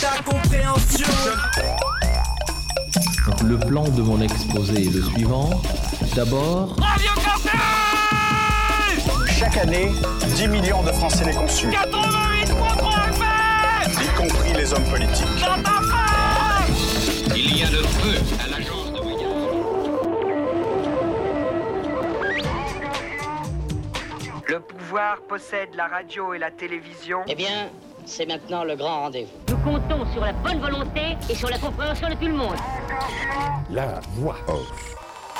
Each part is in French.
ta compréhension. Le plan de mon exposé est le suivant. D'abord, Radio Campus Chaque année, 10 millions de Français les conçus, 88.3 FM y compris les hommes politiques. Il y a le feu à l'agence de voyage. Le pouvoir possède la radio et la télévision. Eh bien, c'est maintenant le grand rendez-vous. Nous comptons sur la bonne volonté et sur la compréhension de tout le monde.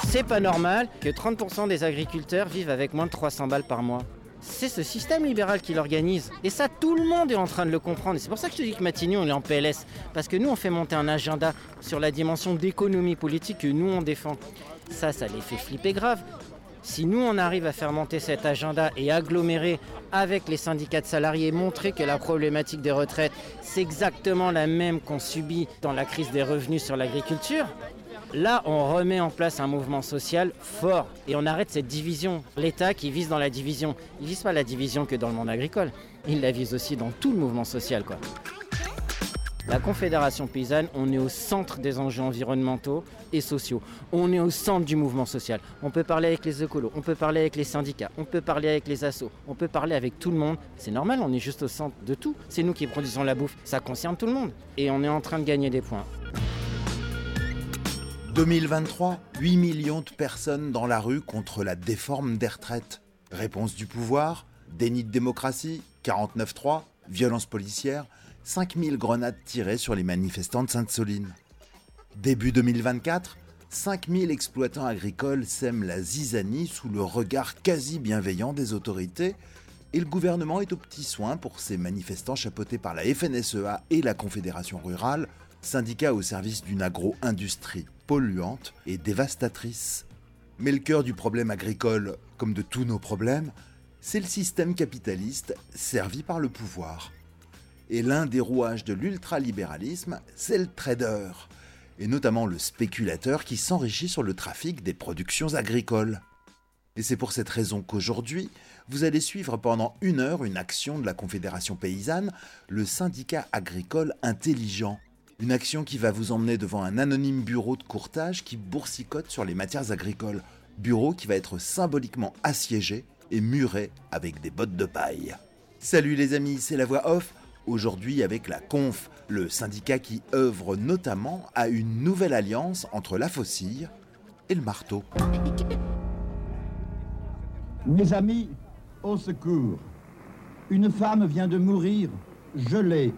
C'est pas normal que 30% des agriculteurs vivent avec moins de 300 balles par mois. C'est ce système libéral qui l'organise. Et ça, tout le monde est en train de le comprendre. Et c'est pour ça que je te dis que Matignon, il est en PLS. Parce que nous, on fait monter un agenda sur la dimension d'économie politique que nous, on défend. Ça, ça les fait flipper grave. Si nous, on arrive à faire monter cet agenda et agglomérer avec les syndicats de salariés, montrer que la problématique des retraites, c'est exactement la même qu'on subit dans la crise des revenus sur l'agriculture, Là, on remet en place un mouvement social fort et on arrête cette division. L'État qui vise dans la division, il vise pas la division que dans le monde agricole, il la vise aussi dans tout le mouvement social. La Confédération paysanne, on est au centre des enjeux environnementaux et sociaux. On est au centre du mouvement social. On peut parler avec les écolos, on peut parler avec les syndicats, on peut parler avec les assos, on peut parler avec tout le monde. C'est normal, on est juste au centre de tout. C'est nous qui produisons la bouffe, ça concerne tout le monde. Et on est en train de gagner des points. 2023, 8 millions de personnes dans la rue contre la déforme des retraites. Réponse du pouvoir, déni de démocratie, 49-3, violence policière, 5000 grenades tirées sur les manifestants de Sainte-Soline. Début 2024, 5000 exploitants agricoles sèment la zizanie sous le regard quasi bienveillant des autorités et le gouvernement est au petit soin pour ces manifestants chapeautés par la FNSEA et la Confédération rurale, syndicats au service d'une agro-industrie polluante et dévastatrice. Mais le cœur du problème agricole, comme de tous nos problèmes, c'est le système capitaliste servi par le pouvoir. Et l'un des rouages de l'ultralibéralisme, c'est le trader, et notamment le spéculateur qui s'enrichit sur le trafic des productions agricoles. Et c'est pour cette raison qu'aujourd'hui, vous allez suivre pendant une heure une action de la Confédération paysanne, le syndicat agricole intelligent. Une action qui va vous emmener devant un anonyme bureau de courtage qui boursicote sur les matières agricoles. Bureau qui va être symboliquement assiégé et muré avec des bottes de paille. Salut les amis, c'est la voix off. Aujourd'hui avec la Conf, le syndicat qui œuvre notamment à une nouvelle alliance entre la faucille et le marteau. Mes amis, au secours. Une femme vient de mourir, gelée.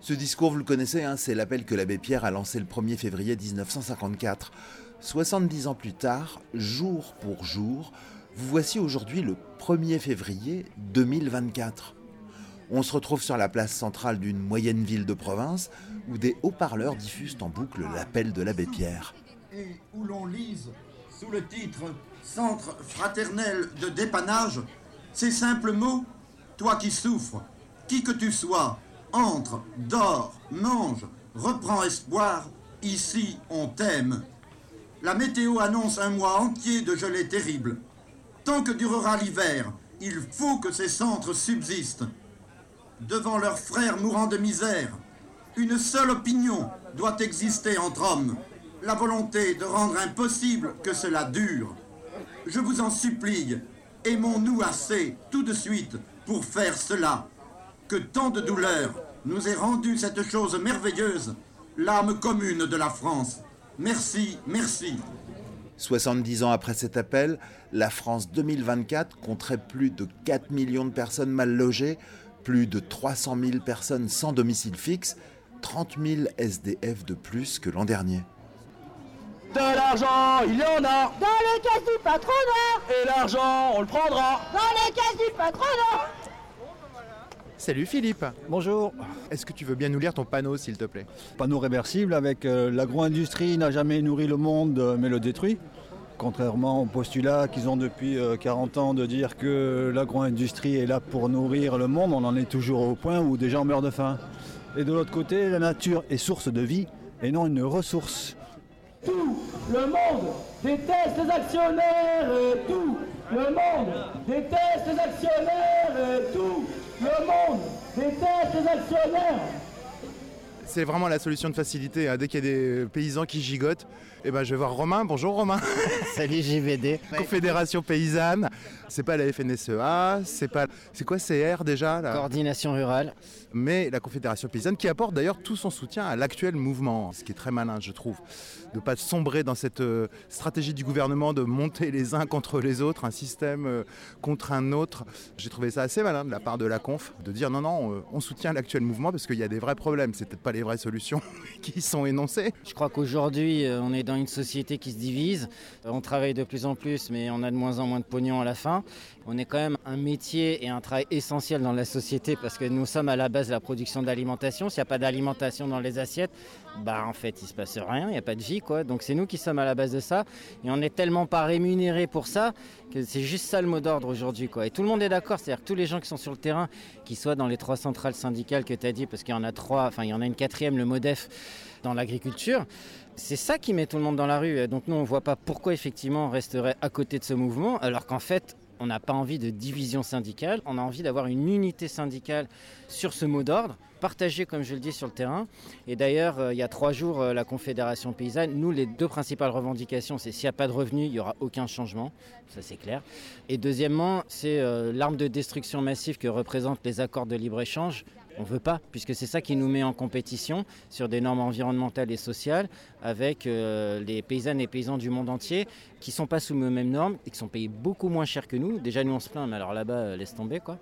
Ce discours, vous le connaissez, hein, c'est l'appel que l'abbé Pierre a lancé le 1er février 1954. 70 ans plus tard, jour pour jour, vous voici aujourd'hui le 1er février 2024. On se retrouve sur la place centrale d'une moyenne ville de province où des haut-parleurs diffusent en boucle l'appel de l'abbé Pierre. Et où l'on lise, sous le titre Centre fraternel de dépannage, ces simples mots Toi qui souffres, qui que tu sois, entre, dors, mange, reprends espoir, ici on t'aime. La météo annonce un mois entier de gelée terrible. Tant que durera l'hiver, il faut que ces centres subsistent. Devant leurs frères mourant de misère, une seule opinion doit exister entre hommes, la volonté de rendre impossible que cela dure. Je vous en supplie, aimons-nous assez tout de suite pour faire cela. Que tant de douleurs nous ait rendu cette chose merveilleuse, l'âme commune de la France. Merci, merci. 70 ans après cet appel, la France 2024 compterait plus de 4 millions de personnes mal logées, plus de 300 000 personnes sans domicile fixe, 30 000 SDF de plus que l'an dernier. De l'argent, il y en a Dans les caisses du patronat Et l'argent, on le prendra Dans les caisses du patronat Salut Philippe Bonjour. Est-ce que tu veux bien nous lire ton panneau s'il te plaît? Panneau réversible avec euh, l'agro-industrie n'a jamais nourri le monde euh, mais le détruit. Contrairement au postulat qu'ils ont depuis euh, 40 ans de dire que l'agro-industrie est là pour nourrir le monde, on en est toujours au point où des gens meurent de faim. Et de l'autre côté, la nature est source de vie et non une ressource. Tout le monde déteste les actionnaires et tout le monde déteste les actionnaires et tout le monde déteste les actionnaires c'est vraiment la solution de facilité. hein. Dès qu'il y a des paysans qui gigotent, eh ben, je vais voir Romain. Bonjour Romain. Salut JVD. Confédération paysanne. C'est pas la FNSEA, c'est pas. C'est quoi CR déjà là? Coordination rurale. Mais la Confédération paysanne qui apporte d'ailleurs tout son soutien à l'actuel mouvement, ce qui est très malin, je trouve, de ne pas sombrer dans cette euh, stratégie du gouvernement de monter les uns contre les autres, un système euh, contre un autre. J'ai trouvé ça assez malin de la part de la Conf de dire non, non, euh, on soutient l'actuel mouvement parce qu'il y a des vrais problèmes. C'est peut-être pas les vraies solutions qui sont énoncées. Je crois qu'aujourd'hui, on est dans une société qui se divise. On travaille de plus en plus, mais on a de moins en moins de pognon à la fin. On est quand même un métier et un travail essentiel dans la société parce que nous sommes à la base de la production d'alimentation. S'il n'y a pas d'alimentation dans les assiettes, bah en fait, il se passe rien, il n'y a pas de vie quoi. Donc c'est nous qui sommes à la base de ça et on n'est tellement pas rémunérés pour ça que c'est juste ça le mot d'ordre aujourd'hui quoi. Et tout le monde est d'accord, c'est-à-dire que tous les gens qui sont sur le terrain, qui soient dans les trois centrales syndicales que tu as dit, parce qu'il y en a trois, enfin il y en a une quatrième, le MODEF, dans l'agriculture. C'est ça qui met tout le monde dans la rue. Donc nous, on ne voit pas pourquoi effectivement on resterait à côté de ce mouvement, alors qu'en fait, on n'a pas envie de division syndicale, on a envie d'avoir une unité syndicale sur ce mot d'ordre, partagé comme je le dis sur le terrain. Et d'ailleurs, euh, il y a trois jours, euh, la Confédération paysanne, nous, les deux principales revendications, c'est s'il n'y a pas de revenus, il n'y aura aucun changement, ça c'est clair. Et deuxièmement, c'est euh, l'arme de destruction massive que représentent les accords de libre-échange. On ne veut pas, puisque c'est ça qui nous met en compétition sur des normes environnementales et sociales avec euh, les paysannes et paysans du monde entier qui ne sont pas sous les mêmes normes et qui sont payés beaucoup moins cher que nous. Déjà, nous, on se plaint, mais alors là-bas, euh, laisse tomber, quoi.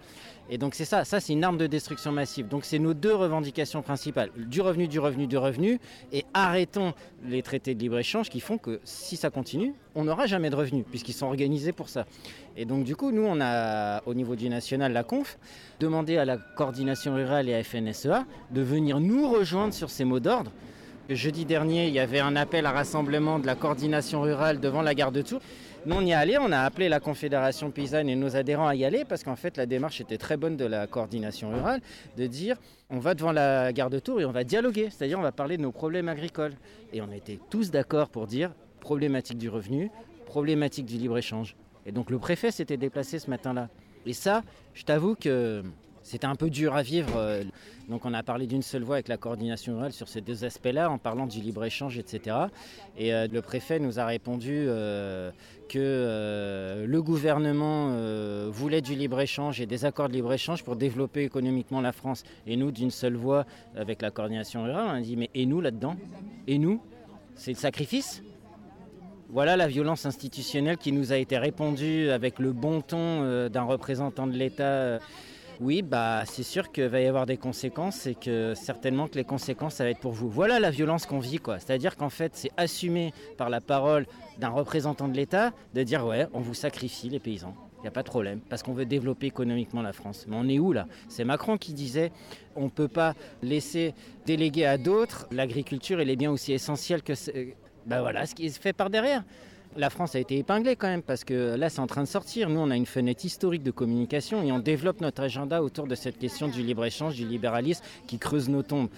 Et donc, c'est ça, ça, c'est une arme de destruction massive. Donc, c'est nos deux revendications principales du revenu, du revenu, du revenu. Et arrêtons les traités de libre-échange qui font que si ça continue, on n'aura jamais de revenus, puisqu'ils sont organisés pour ça. Et donc, du coup, nous, on a, au niveau du national, la conf, demandé à la coordination rurale et à FNSEA de venir nous rejoindre sur ces mots d'ordre. Jeudi dernier, il y avait un appel à rassemblement de la coordination rurale devant la gare de Tours. Nous, on y est allé, on a appelé la Confédération paysanne et nos adhérents à y aller parce qu'en fait, la démarche était très bonne de la coordination rurale de dire on va devant la gare de Tours et on va dialoguer, c'est-à-dire on va parler de nos problèmes agricoles. Et on était tous d'accord pour dire problématique du revenu, problématique du libre-échange. Et donc le préfet s'était déplacé ce matin-là. Et ça, je t'avoue que c'était un peu dur à vivre. euh, Donc on a parlé d'une seule voix avec la coordination rurale sur ces deux aspects-là, en parlant du libre-échange, etc. Et euh, le préfet nous a répondu euh, que le gouvernement voulait du libre-échange et des accords de libre-échange pour développer économiquement la France. Et nous, d'une seule voix, avec la coordination rurale, on a dit mais et nous là-dedans? Et nous? C'est le sacrifice? Voilà la violence institutionnelle qui nous a été répondue avec le bon ton d'un représentant de l'État. Oui, bah, c'est sûr qu'il va y avoir des conséquences et que certainement que les conséquences, ça va être pour vous. Voilà la violence qu'on vit, quoi. C'est-à-dire qu'en fait, c'est assumé par la parole d'un représentant de l'État de dire ouais, on vous sacrifie les paysans. Il n'y a pas de problème, parce qu'on veut développer économiquement la France. Mais on est où là? C'est Macron qui disait on ne peut pas laisser déléguer à d'autres l'agriculture, elle est bien aussi essentielle que... Ben voilà ce qui se fait par derrière. La France a été épinglée quand même parce que là c'est en train de sortir. Nous on a une fenêtre historique de communication et on développe notre agenda autour de cette question du libre-échange, du libéralisme qui creuse nos tombes.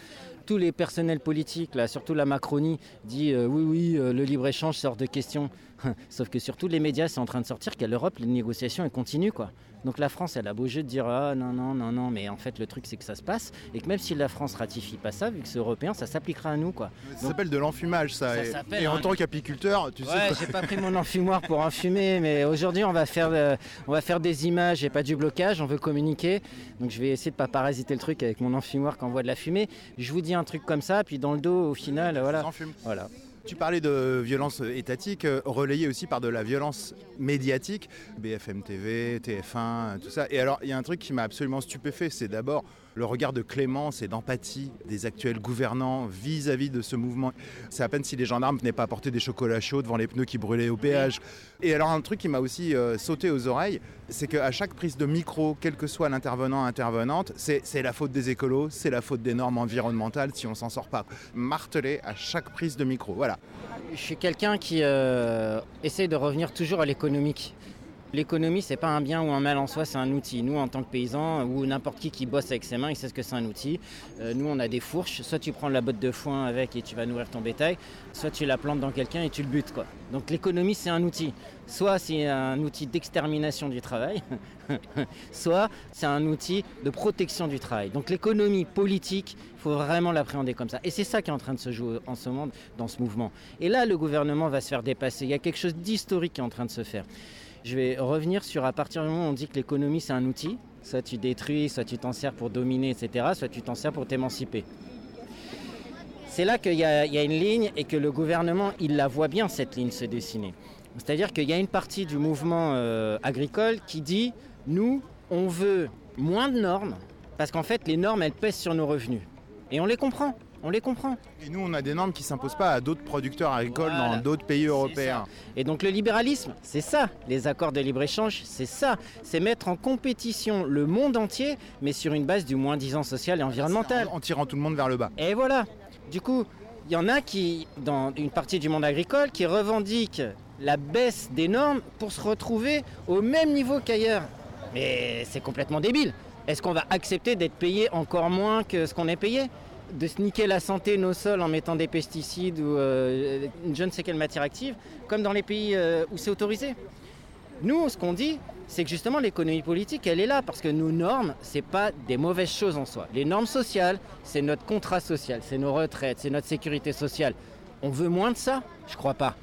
Tous les personnels politiques, surtout la Macronie, dit euh, oui, oui, euh, le libre-échange sort de question. Sauf que sur tous les médias, c'est en train de sortir qu'à l'Europe, les négociations elles continuent. Quoi. Donc la France, elle a beau jeu de dire ah non, non, non, non, mais en fait, le truc, c'est que ça se passe et que même si la France ratifie pas ça, vu que c'est européen, ça s'appliquera à nous. Quoi. Ça s'appelle de l'enfumage, ça. Ça et en un- tant qu'apiculteur, tu Ouais, sais. j'ai pas pris mon enfumoir pour enfumer, mais aujourd'hui on va faire, euh, on va faire des images et pas du blocage. On veut communiquer, donc je vais essayer de pas parasiter le truc avec mon enfumoir qui envoie de la fumée. Je vous dis un truc comme ça, puis dans le dos, au final, voilà. Voilà. Tu parlais de violence étatique, euh, relayée aussi par de la violence médiatique, BFM TV, TF1, tout ça. Et alors, il y a un truc qui m'a absolument stupéfait, c'est d'abord le regard de clémence et d'empathie des actuels gouvernants vis-à-vis de ce mouvement. C'est à peine si les gendarmes venaient pas apporter des chocolats chauds devant les pneus qui brûlaient au péage. Et alors, un truc qui m'a aussi euh, sauté aux oreilles, c'est qu'à chaque prise de micro, quel que soit l'intervenant, intervenante, c'est la faute des écolos, c'est la faute des normes environnementales si on s'en sort pas. Martelé à chaque prise de micro. Voilà. Je suis quelqu'un qui euh, essaie de revenir toujours à l'économique. L'économie, c'est pas un bien ou un mal en soi, c'est un outil. Nous, en tant que paysans, ou n'importe qui qui bosse avec ses mains, il sait ce que c'est un outil. Euh, nous, on a des fourches. Soit tu prends la botte de foin avec et tu vas nourrir ton bétail, soit tu la plantes dans quelqu'un et tu le butes. Quoi. Donc l'économie, c'est un outil. Soit c'est un outil d'extermination du travail, soit c'est un outil de protection du travail. Donc l'économie politique, il faut vraiment l'appréhender comme ça. Et c'est ça qui est en train de se jouer en ce moment dans ce mouvement. Et là, le gouvernement va se faire dépasser. Il y a quelque chose d'historique qui est en train de se faire. Je vais revenir sur à partir du moment où on dit que l'économie c'est un outil, soit tu détruis, soit tu t'en sers pour dominer, etc., soit tu t'en sers pour t'émanciper. C'est là qu'il y, a une ligne et que le gouvernement, il la voit bien, cette ligne se dessiner. C'est-à-dire qu'il y a une partie du mouvement euh, agricole qui dit, nous, on veut moins de normes, parce qu'en fait, les normes, elles pèsent sur nos revenus. Et on les comprend. On les comprend. Et nous, on a des normes qui ne s'imposent pas à d'autres producteurs agricoles dans d'autres pays européens. Et donc le libéralisme, c'est ça. Les accords de libre-échange, c'est ça. C'est mettre en compétition le monde entier, mais sur une base du moins-disant social et environnemental. En, tirant tout le monde vers le bas. Et voilà. Du coup, il y en a qui, dans une partie du monde agricole, qui revendiquent la baisse des normes pour se retrouver au même niveau qu'ailleurs. Mais c'est complètement débile. Est-ce qu'on va accepter d'être payé encore moins que ce qu'on est payé? De niquer la santé, nos sols en mettant des pesticides ou euh, je ne sais quelle matière active, comme dans les pays euh, où c'est autorisé. Nous, ce qu'on dit, c'est que justement l'économie politique, elle est là parce que nos normes, c'est pas des mauvaises choses en soi. Les normes sociales, c'est notre contrat social, c'est nos retraites, c'est notre sécurité sociale. On veut moins de ça? Je crois pas.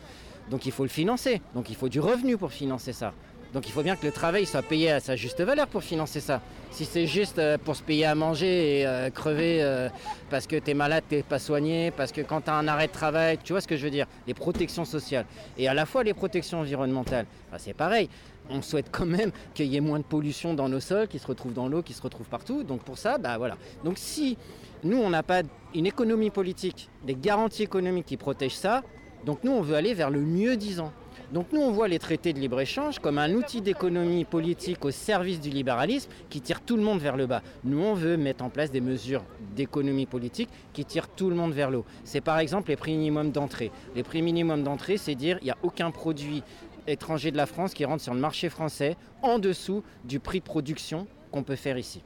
Donc il faut le financer. Donc il faut du revenu pour financer ça. Donc il faut bien que le travail soit payé à sa juste valeur pour financer ça. Si c'est juste euh, pour se payer à manger et euh, crever euh, parce que tu es malade, tu pas soigné, parce que quand tu as un arrêt de travail, tu vois ce que je veux dire? Les protections sociales et à la fois les protections environnementales, c'est pareil. On souhaite quand même qu'il y ait moins de pollution dans nos sols, qui se retrouvent dans l'eau, qui se retrouvent partout. Donc pour ça, bah voilà. Donc si nous, on n'a pas une économie politique, des garanties économiques qui protègent ça, donc nous, on veut aller vers le mieux disant. Donc nous, on voit les traités de libre-échange comme un outil d'économie politique au service du libéralisme qui tire tout le monde vers le bas. Nous, on veut mettre en place des mesures d'économie politique qui tirent tout le monde vers le haut. C'est par exemple les prix minimums d'entrée. Les prix minimums d'entrée, c'est dire il n'y a aucun produit étranger de la France qui rentre sur le marché français en dessous du prix de production qu'on peut faire ici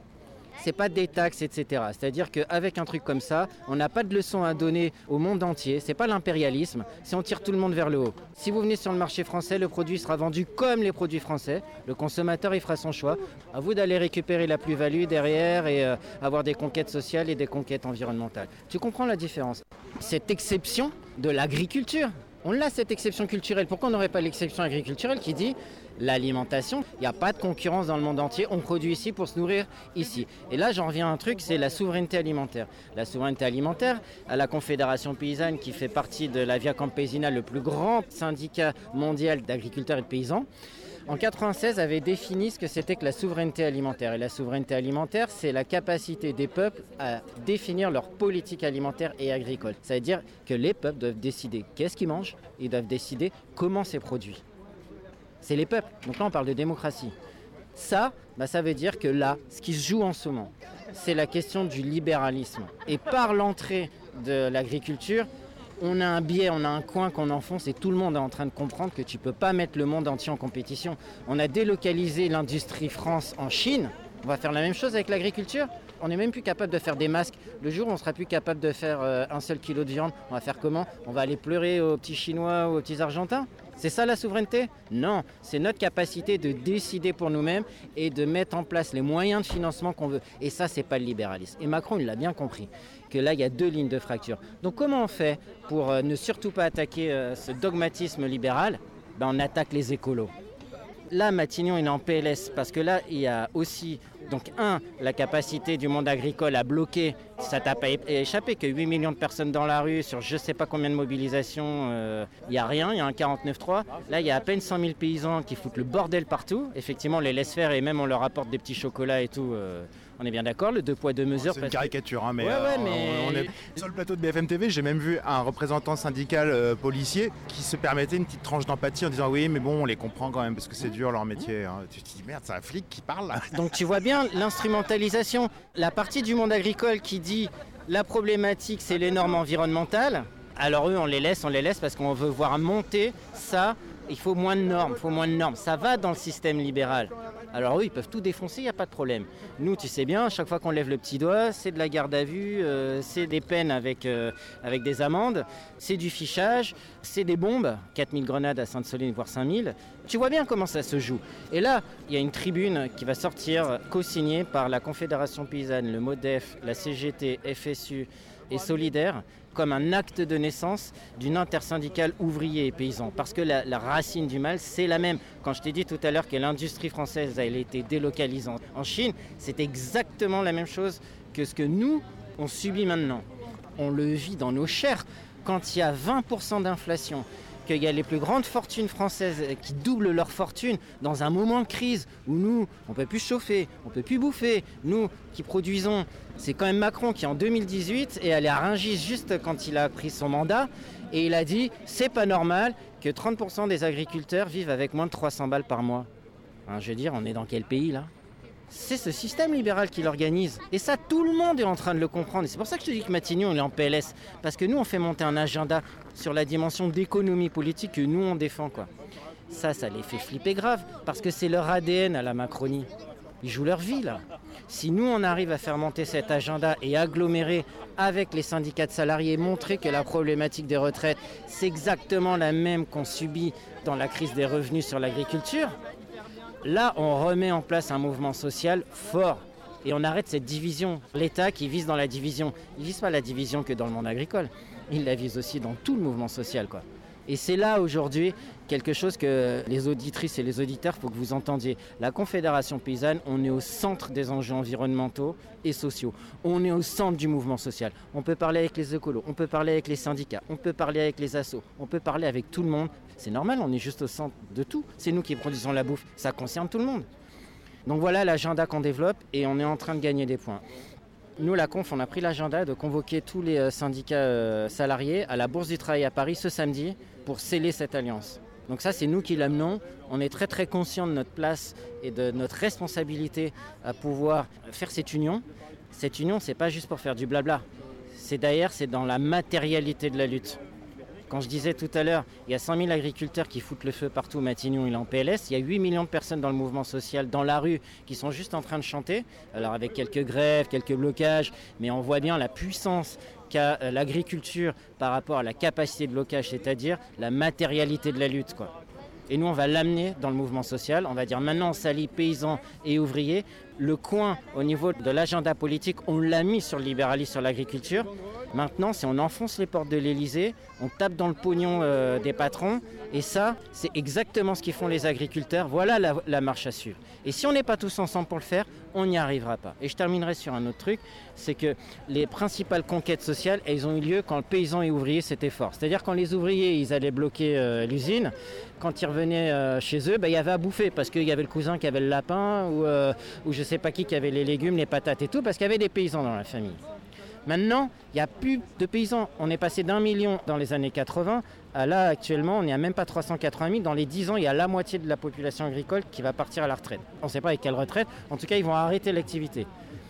c'est pas des taxes, etc. C'est-à-dire qu'avec un truc comme ça, on n'a pas de leçon à donner au monde entier. C'est pas l'impérialisme, c'est on tire tout le monde vers le haut. Si vous venez sur le marché français, le produit sera vendu comme les produits français. Le consommateur, il fera son choix. À vous d'aller récupérer la plus-value derrière et euh, avoir des conquêtes sociales et des conquêtes environnementales. Tu comprends la différence? Cette exception de l'agriculture, on l'a cette exception culturelle. Pourquoi on n'aurait pas l'exception agriculturelle qui dit l'alimentation? Il n'y a pas de concurrence dans le monde entier. On produit ici pour se nourrir ici. Et là, j'en reviens à un truc, c'est la souveraineté alimentaire. La souveraineté alimentaire, à la Confédération paysanne, qui fait partie de la Via Campesina, le plus grand syndicat mondial d'agriculteurs et de paysans, en 96 avait défini ce que c'était que la souveraineté alimentaire. Et la souveraineté alimentaire, c'est la capacité des peuples à définir leur politique alimentaire et agricole. Ça veut dire que les peuples doivent décider qu'est-ce qu'ils mangent, ils doivent décider comment c'est produit c'est les peuples. Donc là, on parle de démocratie. Ça, bah, ça veut dire que là, ce qui se joue en ce moment, c'est la question du libéralisme. Et par l'entrée de l'agriculture, on a un biais, on a un coin qu'on enfonce et tout le monde est en train de comprendre que tu ne peux pas mettre le monde entier en compétition. On a délocalisé l'industrie France en Chine. On va faire la même chose avec l'agriculture. On n'est même plus capable de faire des masques. Le jour où on sera plus capable de faire euh, un seul kilo de viande, on va faire comment? On va aller pleurer aux petits Chinois ou aux petits Argentins? C'est ça la souveraineté? Non, c'est notre capacité de décider pour nous-mêmes et de mettre en place les moyens de financement qu'on veut. Et ça, c'est pas le libéralisme. Et Macron, il l'a bien compris, que là, il y a deux lignes de fracture. Donc comment on fait pour euh, ne surtout pas attaquer euh, ce dogmatisme libéral? Ben, On attaque les écolos. Là, Matignon, il est en PLS parce que là, il y a aussi donc, un, la capacité du monde agricole à bloquer, ça t'a pas échappé que 8 millions de personnes dans la rue sur je sais pas combien de mobilisations, il euh, n'y a rien, il y a un 49-3. Là, il y a à peine 100 000 paysans qui foutent le bordel partout. Effectivement, on les laisse faire et même on leur apporte des petits chocolats et tout. On est bien d'accord, le deux poids deux mesures. c'est une caricature, hein, mais, euh, On, est... sur le plateau de BFM TV, j'ai même vu un représentant syndical policier qui se permettait une petite tranche d'empathie en disant oui, mais bon, on les comprend quand même parce que c'est dur leur métier. Hein. Tu te dis merde, c'est un flic qui parle. Là. Donc tu vois bien l'instrumentalisation. La partie du monde agricole qui dit la problématique c'est les normes environnementales, alors eux on les laisse, on les laisse parce qu'on veut voir monter ça Il faut moins de normes, il faut moins de normes. Ça va dans le système libéral. Alors oui, ils peuvent tout défoncer, il n'y a pas de problème. Nous, tu sais bien, chaque fois qu'on lève le petit doigt, c'est de la garde à vue, euh, c'est des peines avec, euh, avec des amendes, c'est du fichage, c'est des bombes, 4000 grenades à Sainte-Soline, voire 5000. Tu vois bien comment ça se joue. Et là, il y a une tribune qui va sortir, co-signée par la Confédération paysanne, le MODEF, la CGT, FSU et Solidaire, comme un acte de naissance d'une intersyndicale ouvrier et paysan. Parce que la, racine du mal, c'est la même. Quand je t'ai dit tout à l'heure que l'industrie française a été délocalisée en Chine, c'est exactement la même chose que ce que nous, on subit maintenant. On le vit dans nos chairs. Quand il y a 20% d'inflation, qu'il y a les plus grandes fortunes françaises qui doublent leur fortune dans un moment de crise où nous, on ne peut plus chauffer, on ne peut plus bouffer, nous qui produisons, c'est quand même Macron qui en 2018 est allé à Rungis juste quand il a pris son mandat et il a dit c'est pas normal que 30% des agriculteurs vivent avec moins de 300 balles par mois. Hein, je veux dire, on est dans quel pays là? C'est ce système libéral qui l'organise. Et ça, tout le monde est en train de le comprendre. Et c'est pour ça que je te dis que Matignon, est en PLS. Parce que nous, on fait monter un agenda sur la dimension d'économie politique que nous, on défend. Quoi. Ça, ça les fait flipper grave. Parce que c'est leur ADN à la Macronie. Ils jouent leur vie, là. Si nous, on arrive à faire monter cet agenda et agglomérer avec les syndicats de salariés, montrer que la problématique des retraites, c'est exactement la même qu'on subit dans la crise des revenus sur l'agriculture, Là, on remet en place un mouvement social fort et on arrête cette division. L'État qui vise dans la division, il ne vise pas la division que dans le monde agricole, il la vise aussi dans tout le mouvement social. Et c'est là aujourd'hui quelque chose que les auditrices et les auditeurs, faut que vous entendiez. La Confédération paysanne, on est au centre des enjeux environnementaux et sociaux. On est au centre du mouvement social. On peut parler avec les écolos, on peut parler avec les syndicats, on peut parler avec les assos, on peut parler avec tout le monde. C'est normal, on est juste au centre de tout. C'est nous qui produisons la bouffe, ça concerne tout le monde. Donc voilà l'agenda qu'on développe et on est en train de gagner des points. Nous, la Conf, on a pris l'agenda de convoquer tous les euh, syndicats euh, salariés à la Bourse du Travail à Paris ce samedi pour sceller cette alliance. Donc ça, c'est nous qui l'amenons. On est très très conscient de notre place et de notre responsabilité à pouvoir faire cette union. Cette union, c'est pas juste pour faire du blabla. C'est d'ailleurs, c'est dans la matérialité de la lutte. Quand je disais tout à l'heure, il y a 100 000 agriculteurs qui foutent le feu partout, Matignon il est en PLS, il y a 8 millions de personnes dans le mouvement social, dans la rue, qui sont juste en train de chanter, alors avec quelques grèves, quelques blocages, mais on voit bien la puissance qu'a euh, l'agriculture par rapport à la capacité de blocage, c'est-à-dire la matérialité de la lutte. Quoi. Et nous, on va l'amener dans le mouvement social. On va dire maintenant, on s'allie paysans et ouvriers. Le coin au niveau de l'agenda politique, on l'a mis sur le libéralisme, sur l'agriculture. Maintenant, si on enfonce les portes de l'Elysée, on tape dans le pognon euh, des patrons. Et ça, c'est exactement ce qu'ils font les agriculteurs. Voilà la, la marche à suivre. Et si on n'est pas tous ensemble pour le faire, on n'y arrivera pas. Et je terminerai sur un autre truc, c'est que les principales conquêtes sociales, elles ont eu lieu quand le paysan et ouvrier s'étaient forts. C'est-à-dire quand les ouvriers, ils allaient bloquer euh, l'usine, quand ils revenaient euh, chez eux, bah, il y avait à bouffer parce qu'il y avait le cousin qui avait le lapin ou, euh, ou je sais pas qui qui avait les légumes, les patates et tout, parce qu'il y avait des paysans dans la famille. Maintenant, il n'y a plus de paysans. On est passé d'un million dans les années 80 à là, actuellement, on n'est à même pas 380 000. Dans les 10 ans, il y a la moitié de la population agricole qui va partir à la retraite. On ne sait pas avec quelle retraite. En tout cas, ils vont arrêter l'activité.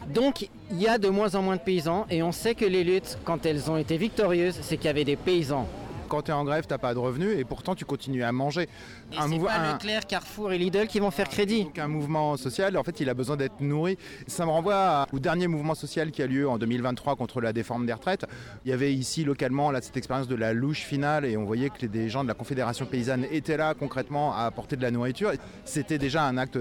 Donc, il y a de moins en moins de paysans et on sait que les luttes, quand elles ont été victorieuses, c'est qu'il y avait des paysans quand tu es en grève, tu n'as pas de revenus et pourtant tu continues à manger. Et un c'est pas un... Leclerc, Carrefour et Lidl qui vont faire crédit. Donc un mouvement social, en fait, il a besoin d'être nourri. Ça me renvoie au dernier mouvement social qui a lieu en 2023 contre la déforme des retraites. Il y avait ici localement là, cette expérience de la louche finale et on voyait que des gens de la Confédération paysanne étaient là concrètement à apporter de la nourriture. C'était déjà un acte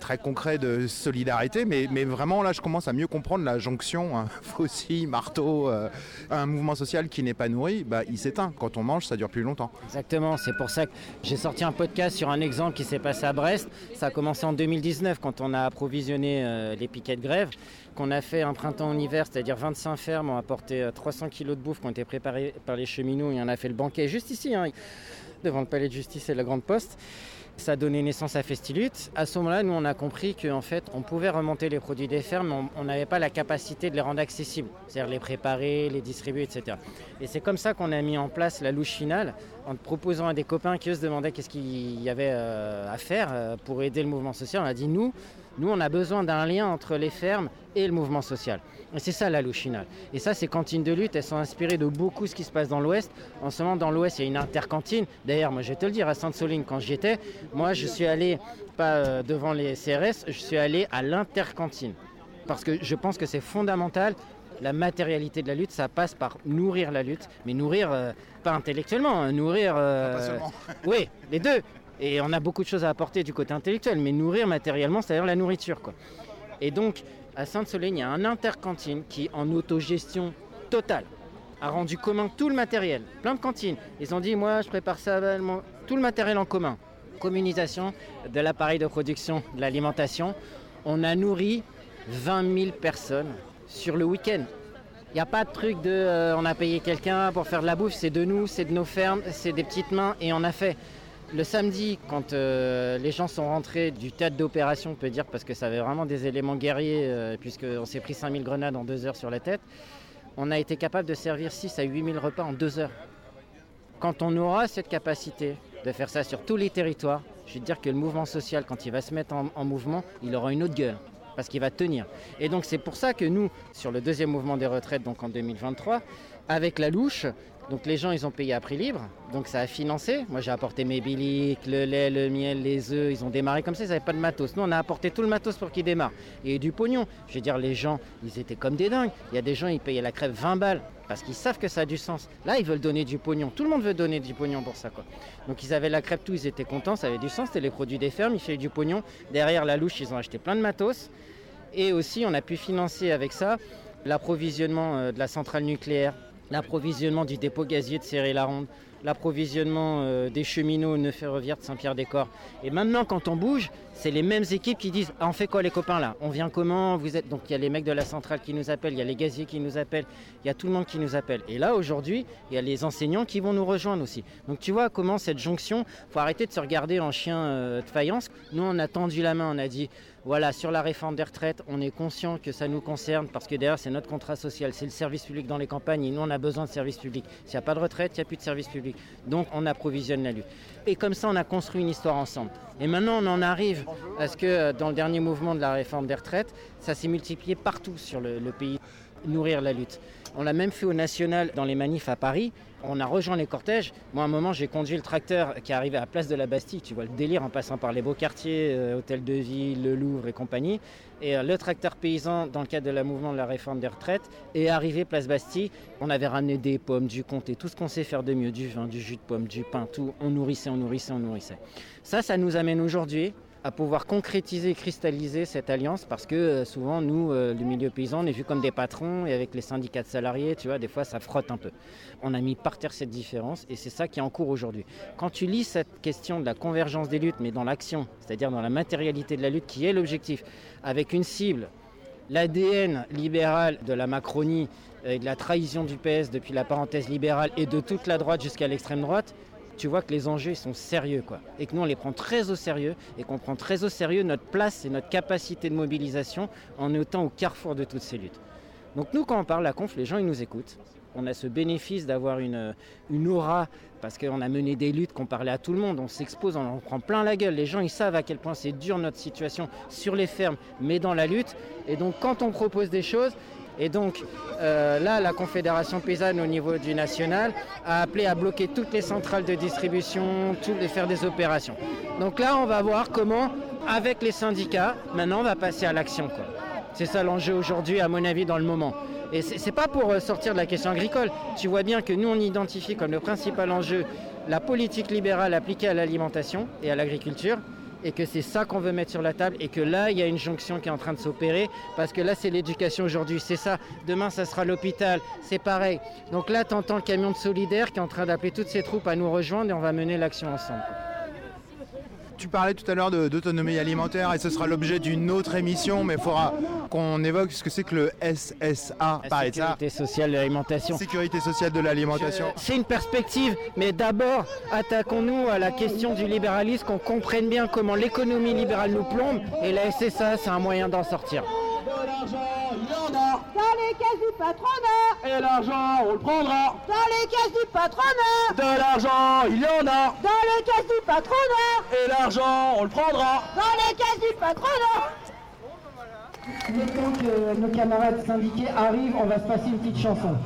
très concret de solidarité, mais, mais, vraiment là je commence à mieux comprendre la jonction hein, faucille, marteau, euh, un mouvement social qui n'est pas nourri, bah, il s'éteint. Quand on mange, ça dure plus longtemps. Exactement, c'est pour ça que j'ai sorti un sur un exemple qui s'est passé à Brest. Ça a commencé en 2019 quand on a approvisionné euh, les piquets de grève, qu'on a fait un printemps en hiver, c'est-à-dire 25 fermes ont apporté 300 kg de bouffe qui ont été préparés par les cheminots et on a fait le banquet juste ici, hein, devant le palais de justice et la grande poste. Ça a donné naissance à Festilut. À ce moment-là, nous, on a compris qu'en fait, on pouvait remonter les produits des fermes, mais on n'avait pas la capacité de les rendre accessibles, c'est-à-dire les préparer, les distribuer, etc. Et c'est comme ça qu'on a mis en place la louche finale, en proposant à des copains qui se demandaient qu'est-ce qu'il y avait à faire pour aider le mouvement social. On a dit, nous, Nous, on a besoin d'un lien entre les fermes et le mouvement social. Et c'est ça la louche finale. Et ça, ces cantines de lutte, elles sont inspirées de beaucoup ce qui se passe dans l'Ouest. En ce moment, dans l'Ouest, il y a une intercantine. D'ailleurs, moi, je vais te le dire, à Sainte-Soline, quand j'y étais, moi, je suis allé, pas euh, devant les CRS, je suis allé à l'intercantine. Parce que je pense que c'est fondamental. La matérialité de la lutte, ça passe par nourrir la lutte, mais nourrir euh, pas intellectuellement, hein, nourrir. euh, Pas seulement. oui, les deux. Et on a beaucoup de choses à apporter du côté intellectuel, mais nourrir matériellement, c'est-à-dire la nourriture. Quoi. Et donc, à Sainte-Soline, il y a un intercantine qui, en autogestion totale, a rendu commun tout le matériel. Plein de cantines. Ils ont dit, moi, je prépare ça, mon- tout le matériel en commun. Communisation de l'appareil de production, de l'alimentation. On a nourri 20 000 personnes sur le week-end. Il n'y a pas de truc de euh, on a payé quelqu'un pour faire de la bouffe, c'est de nous, c'est de nos fermes, c'est des petites mains et on a fait. Le samedi, quand euh, les gens sont rentrés du théâtre d'opération, on peut dire, parce que ça avait vraiment des éléments guerriers, euh, puisqu'on s'est pris 5000 grenades en deux heures sur la tête, on a été capable de servir 6 à 8000 repas en deux heures. Quand on aura cette capacité de faire ça sur tous les territoires, je te dire que le mouvement social, quand il va se mettre en, en mouvement, il aura une autre gueule, parce qu'il va tenir. Et donc c'est pour ça que nous, sur le deuxième mouvement des retraites, donc en 2023, avec la louche, donc les gens, ils ont payé à prix libre, donc ça a financé. Moi, j'ai apporté mes biliques, le lait, le miel, les œufs, ils ont démarré comme ça, ils n'avaient pas de matos. Nous, on a apporté tout le matos pour qu'ils démarrent. Et du pognon. Je veux dire, les gens, ils étaient comme des dingues. Il y a des gens, ils payaient la crève 20 balles parce qu'ils savent que ça a du sens. Là, ils veulent donner du pognon. Tout le monde veut donner du pognon pour ça, quoi. Donc, ils avaient la crêpe, tout, ils étaient contents, ça avait du sens. C'était les produits des fermes, ils faisaient du pognon. Derrière la louche, ils ont acheté plein de matos. Et aussi, on a pu financer avec ça l'approvisionnement euh, de la centrale nucléaire, l'approvisionnement du dépôt gazier de Serré-la-Ronde, l'approvisionnement euh, des cheminots nœuds ferroviaires de Saint-Pierre-des-Corps. Et maintenant, quand on bouge, c'est les mêmes équipes qui disent ah, On fait quoi, les copains là? On vient comment? Vous êtes Donc, il y a les mecs de la centrale qui nous appellent, il y a les gaziers qui nous appellent, il y a tout le monde qui nous appelle. Et là, aujourd'hui, il y a les enseignants qui vont nous rejoindre aussi. Donc, tu vois comment cette jonction, faut arrêter de se regarder en chien euh, de faïence. Nous, on a tendu la main, on a dit voilà, sur la réforme des retraites, on est conscient que ça nous concerne parce que derrière, c'est notre contrat social, c'est le service public dans les campagnes et nous, on a besoin de service public. S'il n'y a pas de retraite, il n'y a plus de service public. Donc, on approvisionne la lutte. Et comme ça, on a construit une histoire ensemble. Et maintenant, on en arrive à ce que euh, dans le dernier mouvement de la réforme des retraites, ça s'est multiplié partout sur le, le pays, nourrir la lutte. On l'a même fait au national dans les manifs à Paris. On a rejoint les cortèges. Moi, à un moment, j'ai conduit le tracteur qui arrivé à la place de la Bastille. Tu vois le délire en passant par les beaux quartiers, euh, Hôtel de Ville, le Louvre et compagnie. Et euh, le tracteur paysan, dans le cadre de la mouvement de la réforme des retraites, est arrivé place Bastille. On avait ramené des pommes, du comté, tout ce qu'on sait faire de mieux, du vin, du jus de pomme, du pain, tout. On nourrissait, on nourrissait, on nourrissait. Ça, ça nous amène aujourd'hui à pouvoir concrétiser et cristalliser cette alliance parce que euh, souvent nous, euh, le milieu paysan, on est vu comme des patrons et avec les syndicats de salariés, tu vois, des fois ça frotte un peu. On a mis par terre cette différence et c'est ça qui est en cours aujourd'hui. Quand tu lis cette question de la convergence des luttes, mais dans l'action, c'est-à-dire dans la matérialité de la lutte qui est l'objectif, avec une cible, l'ADN libéral de la Macronie et de la trahison du PS depuis la parenthèse libérale et de toute la droite jusqu'à l'extrême droite, tu vois que les enjeux sont sérieux quoi. Et que nous on les prend très au sérieux et qu'on prend très au sérieux notre place et notre capacité de mobilisation en étant au carrefour de toutes ces luttes. Donc nous quand on parle à conf, les gens ils nous écoutent. On a ce bénéfice d'avoir une, une aura parce qu'on a mené des luttes qu'on parlait à tout le monde, on s'expose, on en prend plein la gueule. Les gens ils savent à quel point c'est dur notre situation sur les fermes, mais dans la lutte. Et donc quand on propose des choses, et donc euh, là, la Confédération paysanne au niveau du national a appelé à bloquer toutes les centrales de distribution, tout, faire des opérations. Donc là, on va voir comment, avec les syndicats, maintenant on va passer à l'action. C'est ça l'enjeu aujourd'hui, à mon avis, dans le moment. Et c'est pas pour euh, sortir de la question agricole. Tu vois bien que nous, on identifie comme le principal enjeu la politique libérale appliquée à l'alimentation et à l'agriculture et que c'est ça qu'on veut mettre sur la table et que là il y a une jonction qui est en train de s'opérer parce que là c'est l'éducation aujourd'hui, c'est ça. Demain ça sera l'hôpital, c'est pareil. Donc là tu entends le camion de solidaire qui est en train d'appeler toutes ses troupes à nous rejoindre et on va mener l'action ensemble. Tu parlais tout à l'heure d'autonomie alimentaire et ce sera l'objet d'une autre émission, mais il faudra qu'on évoque ce que c'est que le SSA. La sécurité sociale de l'alimentation. Sécurité sociale de l'alimentation. C'est une perspective, mais d'abord, attaquons-nous à la question du libéralisme, qu'on comprenne bien comment l'économie libérale nous plombe, et la SSA, c'est un moyen d'en sortir. Dans les caisses du patronat. Et l'argent, on le prendra. Dans les caisses du patronat. De l'argent, il y en a. Dans les caisses du patronat. Et l'argent, on le prendra. Dans les caisses du patronat. Le temps que nos camarades syndiqués arrivent, on va se passer une petite chanson.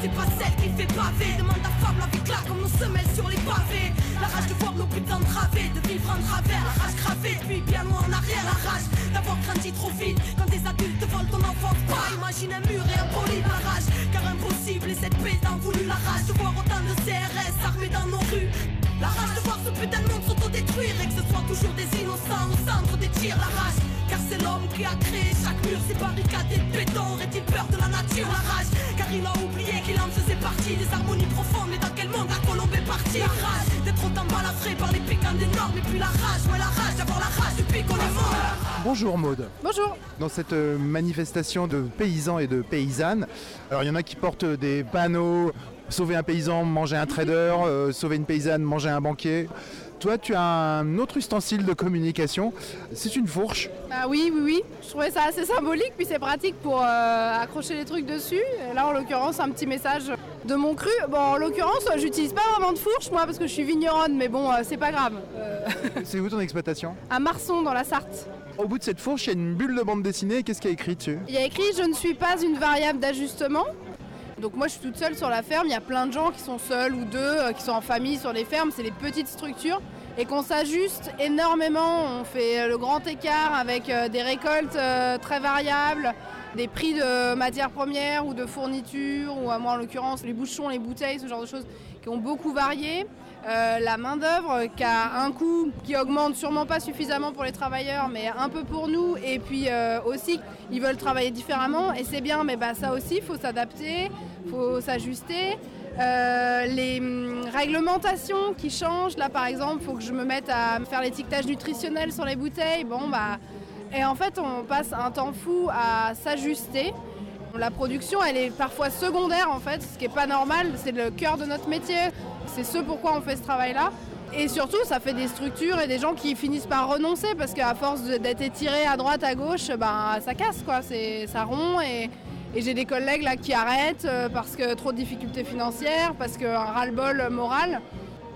c'est pas celle qui fait pavé Demande à femme la vie claque comme nos semelles sur les pavés La rage de voir nos putains De vivre en travers, la rage gravée Puis bien loin en arrière, la rage d'avoir grandi trop vite. Quand des adultes te volent ton enfance Pas imagine un mur et un poli la rage Car impossible et cette paix t'en voulu La rage. De voir autant de CRS armés dans nos rues. La rage de voir ce putain de monde s'autodétruire. Et que ce soit toujours des innocents au centre des tirs. La rage car c'est l'homme qui a créé chaque mur, ces barricades et de béton. Aurait-il peur de la nature, la rage? Car il a oublié qu'il en faisait partie des harmonies profondes. Mais dans quel monde la colombe est partie? La rage d'être autant balafré par les piquants des normes. Et puis la rage, ouais la rage d'avoir la rage depuis qu'on est mort. Bonjour Maude. Bonjour. Dans cette euh, manifestation de paysans et de paysannes, alors il y en a qui portent des panneaux sauver un paysan, manger un trader, euh, sauver une paysanne, manger un banquier. Toi, tu as un autre ustensile de communication, c'est une fourche. Ah oui, oui, oui. Je trouvais ça assez symbolique, puis c'est pratique pour euh, accrocher les trucs dessus. Et là, en l'occurrence, un petit message de mon cru. Bon, en l'occurrence, j'utilise pas vraiment de fourche, moi, parce que je suis vigneronne, mais bon, euh, c'est pas grave. Euh, C'est où ton exploitation? À Marson, dans la Sarthe. Au bout de cette fourche, il y a une bulle de bande dessinée. Qu'est-ce qu'il y a écrit dessus? Il y a écrit « Je ne suis pas une variable d'ajustement ». Donc moi je suis toute seule sur la ferme, il y a plein de gens qui sont seuls ou deux, euh, qui sont en famille sur les fermes, c'est les petites structures. Et qu'on s'ajuste énormément, on fait euh, le grand écart avec euh, des récoltes très variables, des prix de matières premières ou de fournitures, ou à moi en l'occurrence les bouchons, les bouteilles, ce genre de choses qui ont beaucoup varié. Euh, la main d'œuvre qui a un coût qui augmente sûrement pas suffisamment pour les travailleurs, mais un peu pour nous. Et puis euh, aussi, ils veulent travailler différemment et c'est bien, mais bah, ça aussi, il faut s'adapter, il faut s'ajuster. Euh, les hum, réglementations qui changent, là par exemple, il faut que je me mette à faire l'étiquetage nutritionnel sur les bouteilles. Bon, bah, et en fait, on passe un temps fou à s'ajuster. La production, elle est parfois secondaire en fait, ce qui n'est pas normal, c'est le cœur de notre métier. C'est ce pourquoi on fait ce travail-là. Et surtout, ça fait des structures et des gens qui finissent par renoncer parce qu'à force d'être étirés à droite, à gauche, ben, ça casse quoi, ça rompt. Et, j'ai des collègues qui arrêtent euh, parce que trop de difficultés financières, parce qu'un ras-le-bol moral.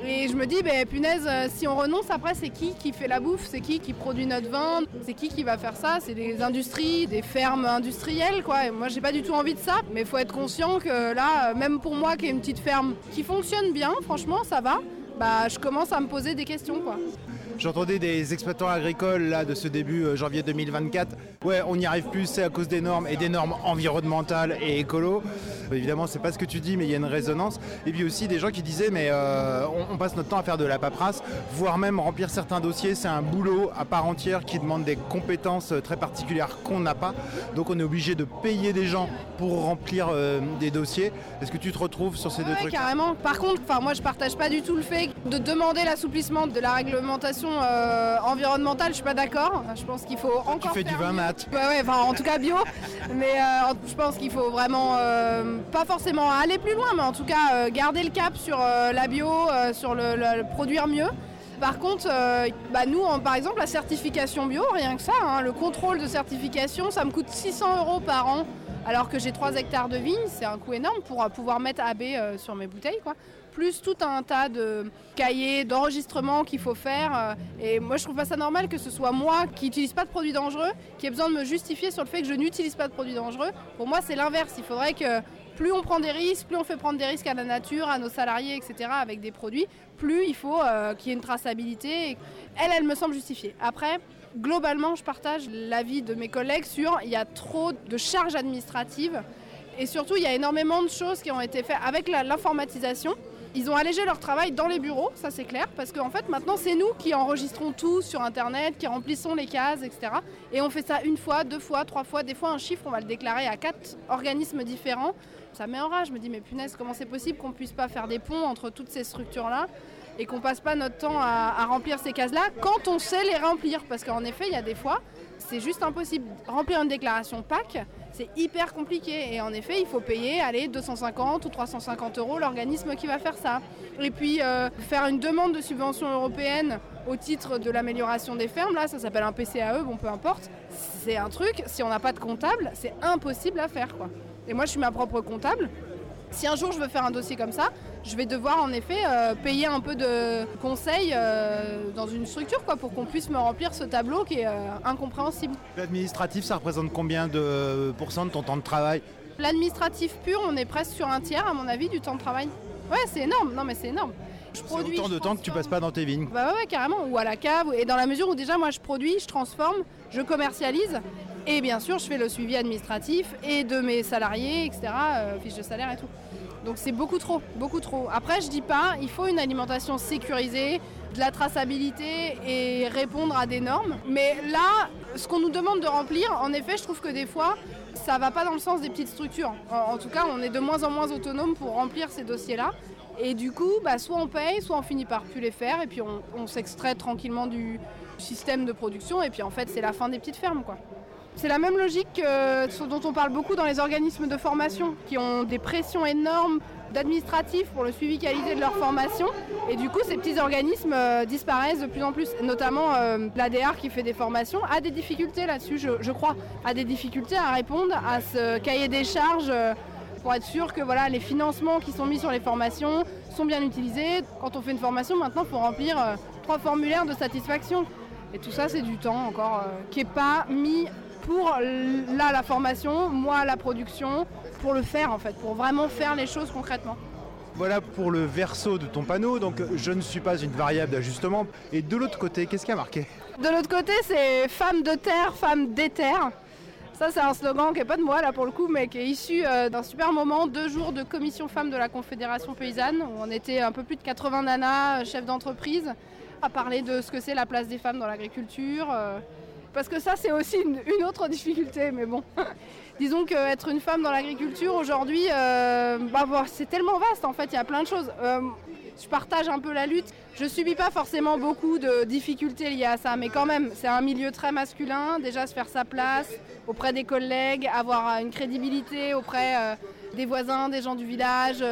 Et je me dis, ben, punaise, euh, si on renonce, après, c'est qui qui fait la bouffe? C'est qui qui produit notre vin? C'est qui qui va faire ça? C'est des industries, des fermes industrielles, quoi. Et moi, j'ai pas du tout envie de ça. Mais faut être conscient que là, euh, même pour moi qui ai une petite ferme qui fonctionne bien, franchement, ça va, bah, je commence à me poser des questions, quoi. J'entendais des exploitants agricoles là de ce début euh, janvier 2024. Ouais, on n'y arrive plus, c'est à cause des normes et des normes environnementales et écolo. Évidemment, c'est pas ce que tu dis, mais il y a une résonance. Et puis aussi des gens qui disaient, mais euh, on, on passe notre temps à faire de la paperasse, voire même remplir certains dossiers. C'est un boulot à part entière qui demande des compétences euh, très particulières qu'on n'a pas. Donc on est obligé de payer des gens pour remplir euh, des dossiers. Est-ce que tu te retrouves sur ces deux Ouais, trucs carrément. Par contre, moi je partage pas du tout le fait de demander l'assouplissement de la réglementation euh, environnementale. Je suis pas d'accord. Je pense qu'il faut encore. fais du vin mat. Ouais, ouais, enfin en tout cas bio. mais euh, je pense qu'il faut vraiment euh, pas forcément aller plus loin, mais en tout cas garder le cap sur la bio, sur le, le- le produire mieux. Par contre, bah, nous, par exemple, la certification bio, rien que ça, hein, le contrôle de certification, ça me coûte 600 euros par an, alors que j'ai 3 hectares de vignes, c'est un coût énorme pour euh, pouvoir mettre AB euh, sur mes bouteilles, quoi. Plus tout un tas de cahiers d'enregistrement qu'il faut faire. euh, et moi, je trouve pas ça normal que ce soit moi qui n'utilise pas de produits dangereux, qui ai besoin de me justifier sur le fait que je n'utilise pas de produits dangereux. Pour moi, c'est l'inverse. Il faudrait que plus on prend des risques, plus on fait prendre des risques à la nature, à nos salariés, etc., avec des produits, plus il faut qu'il y ait une traçabilité. Elle, elle me semble justifiée. Après, globalement, je partage l'avis de mes collègues sur il y a trop de charges administratives et surtout, il y a énormément de choses qui ont été faites avec l'informatisation. Ils ont allégé leur travail dans les bureaux, ça c'est clair, parce qu'en fait maintenant c'est nous qui enregistrons tout sur Internet, qui remplissons les cases, etc. Et on fait ça une fois, deux fois, trois fois, des fois un chiffre, on va le déclarer à quatre organismes différents. Ça met en rage, je me dis mais punaise, comment c'est possible qu'on puisse pas faire des ponts entre toutes ces structures-là? Et qu'on passe pas notre temps à, remplir ces cases-là quand on sait les remplir Parce qu'en effet, il y a des fois, c'est juste impossible. Remplir une déclaration PAC, c'est hyper compliqué. Et en effet, il faut payer allez, 250 ou 350 euros l'organisme qui va faire ça. Et puis, euh, faire une demande de subvention européenne au titre de l'amélioration des fermes, là, ça s'appelle un PCAE, bon, peu importe. C'est un truc, si on n'a pas de comptable, c'est impossible à faire. Et moi, je suis ma propre comptable. Si un jour je veux faire un dossier comme ça, je vais devoir en effet euh, payer un peu de conseils euh, dans une structure quoi, pour qu'on puisse me remplir ce tableau qui est euh, incompréhensible. L'administratif, ça représente combien de pourcents de ton temps de travail? L'administratif pur, on est presque sur un tiers à mon avis du temps de travail. Ouais, c'est énorme, non mais c'est énorme. Je C'est autant de temps que tu passes pas dans tes vignes. Bah ouais, ouais, carrément, ou à la cave, et dans la mesure où déjà moi je produis, je transforme, je commercialise, et bien sûr je fais le suivi administratif et de mes salariés, etc., fiches de salaire et tout. Donc c'est beaucoup trop, beaucoup trop. Après je dis pas, il faut une alimentation sécurisée, de la traçabilité et répondre à des normes. Mais là, ce qu'on nous demande de remplir, en effet, je trouve que des fois, ça va pas dans le sens des petites structures. En, tout cas, on est de moins en moins autonome pour remplir ces dossiers-là. Et du coup, bah, soit on paye, soit on finit par plus les faire, et puis on, on s'extrait tranquillement du système de production, et puis en fait, c'est la fin des petites fermes, quoi. C'est la même logique dont on parle beaucoup dans les organismes de formation, qui ont des pressions énormes d'administratifs pour le suivi qualité de leur formation. Et du coup, ces petits organismes euh, disparaissent de plus en plus. Notamment euh, l'ADR qui fait des formations a des difficultés là-dessus, je, crois, a des difficultés à répondre à ce cahier des charges euh, pour être sûr que voilà, les financements qui sont mis sur les formations sont bien utilisés. Quand on fait une formation, maintenant, il faut remplir trois formulaires de satisfaction. Et tout ça, c'est du temps encore qui n'est pas mis pour l- là la formation, moi la production, pour le faire en fait, pour vraiment faire les choses concrètement. Voilà pour le verso de ton panneau, donc je ne suis pas une variable d'ajustement. Et de l'autre côté, qu'est-ce qui a marqué? De l'autre côté, c'est femme de terre, femme des terres. Ça, c'est un slogan qui n'est pas de moi là pour le coup, mais qui est issu euh, d'un super moment, deux jours de commission femmes de la Confédération paysanne, où on était un peu plus de 80 nanas, euh, chefs d'entreprise, à parler de ce que c'est la place des femmes dans l'agriculture. euh, parce que ça, c'est aussi une, autre difficulté, mais bon. Disons qu'être une femme dans l'agriculture aujourd'hui, euh, bah, c'est tellement vaste en fait, il y a plein de choses. Euh, je partage un peu la lutte. Je subis pas forcément beaucoup de difficultés liées à ça, mais quand même, c'est un milieu très masculin. Déjà, se faire sa place auprès des collègues, avoir euh, une crédibilité auprès des voisins, des gens du village,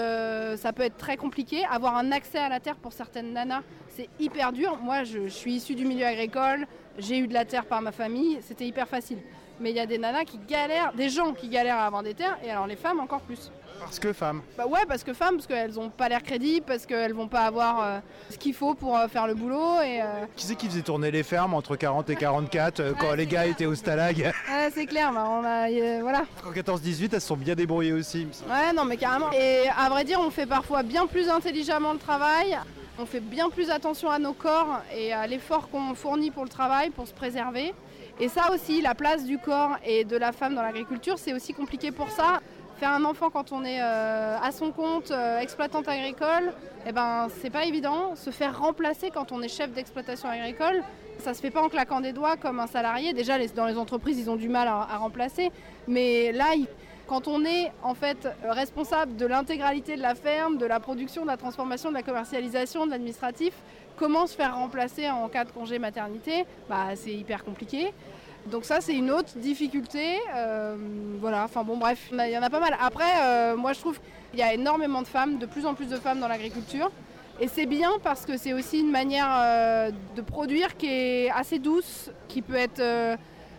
ça peut être très compliqué. Avoir un accès à la terre pour certaines nanas, c'est hyper dur. Moi, je suis issue du milieu agricole, j'ai eu de la terre par ma famille, c'était hyper facile. Mais il y a des nanas qui galèrent, des gens qui galèrent à avoir des terres, et alors les femmes encore plus. Parce que femme. Bah ouais, parce que femmes, parce qu'elles n'ont pas l'air crédibles, parce qu'elles vont pas avoir euh, ce qu'il faut pour euh, faire le boulot. Et euh, Qui c'est qui faisait tourner les fermes entre 40 et 44 euh, quand les gars étaient au stalag? Ouais, c'est clair, bah, on a, voilà. En 14-18, elles se sont bien débrouillées aussi. Ouais, non, mais carrément. Et à vrai dire, on fait parfois bien plus intelligemment le travail. On fait bien plus attention à nos corps et à l'effort qu'on fournit pour le travail, pour se préserver. Et ça aussi, la place du corps et de la femme dans l'agriculture, c'est aussi compliqué pour ça. Faire un enfant quand on est euh, à son compte, euh, exploitante agricole, eh ben, c'est pas évident. Se faire remplacer quand on est chef d'exploitation agricole, ça se fait pas en claquant des doigts comme un salarié. Déjà, dans les entreprises, ils ont du mal à, à remplacer. Mais là, il- quand on est en fait responsable de l'intégralité de la ferme, de la production, de la transformation, de la commercialisation, de l'administratif, comment se faire remplacer en cas de congé maternité? Bah, C'est hyper compliqué. Donc ça, c'est une autre difficulté. Euh, voilà, enfin bon, bref, il y en a pas mal. Après, euh, moi, je trouve qu'il y a énormément de femmes, de plus en plus de femmes dans l'agriculture. Et c'est bien parce que c'est aussi une manière euh, de produire qui est assez douce, qui peut être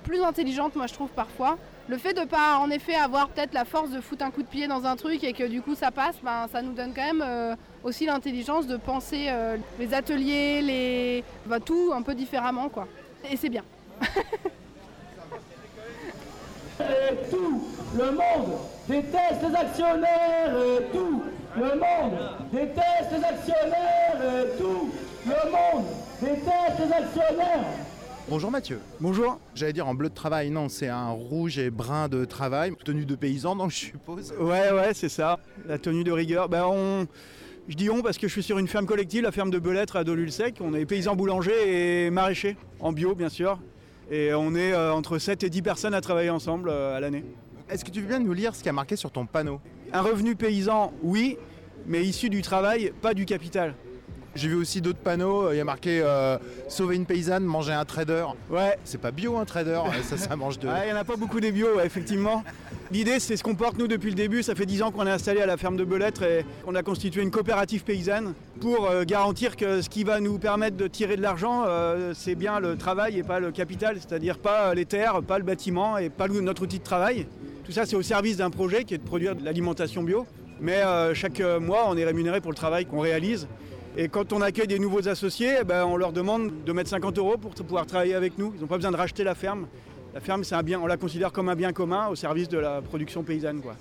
plus intelligente, moi, je trouve, parfois. Le fait de pas, en effet, avoir peut-être la force de foutre un coup de pied dans un truc et que du coup ça passe, ben, ça nous donne quand même euh, aussi l'intelligence de penser euh, les ateliers, les... bah, tout un peu différemment, quoi. Et c'est bien. Tout le monde déteste les actionnaires tout le monde déteste les actionnaires tout le monde déteste les actionnaires. Bonjour Mathieu. Bonjour. J'allais dire en bleu de travail, non, c'est un rouge et brun de travail, tenue de paysan, donc je suppose. Ouais, ouais, c'est ça, la tenue de rigueur. Ben, on... Je dis on parce que je suis sur une ferme collective, la ferme de Belêtre à Dolulsec. On est paysans boulangers et maraîchers, en bio bien sûr. Et on est euh, entre 7 et 10 personnes à travailler ensemble euh, à l'année. Est-ce que tu veux bien nous lire ce qui a marqué sur ton panneau? Un revenu paysan, oui, mais issu du travail, pas du capital. J'ai vu aussi d'autres panneaux, il y a marqué euh, Sauver une paysanne, manger un trader. Ouais. C'est pas bio un trader, ça, ça mange de. Ouais, il n'y en a pas beaucoup des bio, ouais, effectivement. L'idée, c'est ce qu'on porte nous depuis le début. Ça fait 10 ans qu'on est installé à la ferme de Belêtre et qu'on a constitué une coopérative paysanne pour euh, garantir que ce qui va nous permettre de tirer de l'argent, euh, c'est bien le travail et pas le capital, c'est-à-dire pas les terres, pas le bâtiment et pas le- notre outil de travail. Tout ça, c'est au service d'un projet qui est de produire de l'alimentation bio. Mais euh, chaque euh, mois, on est rémunéré pour le travail qu'on réalise. Et quand on accueille des nouveaux associés, eh ben, on leur demande de mettre 50 euros pour pouvoir travailler avec nous. Ils n'ont pas besoin de racheter la ferme. La ferme, c'est un bien, on la considère comme un bien commun au service de la production paysanne. Quoi.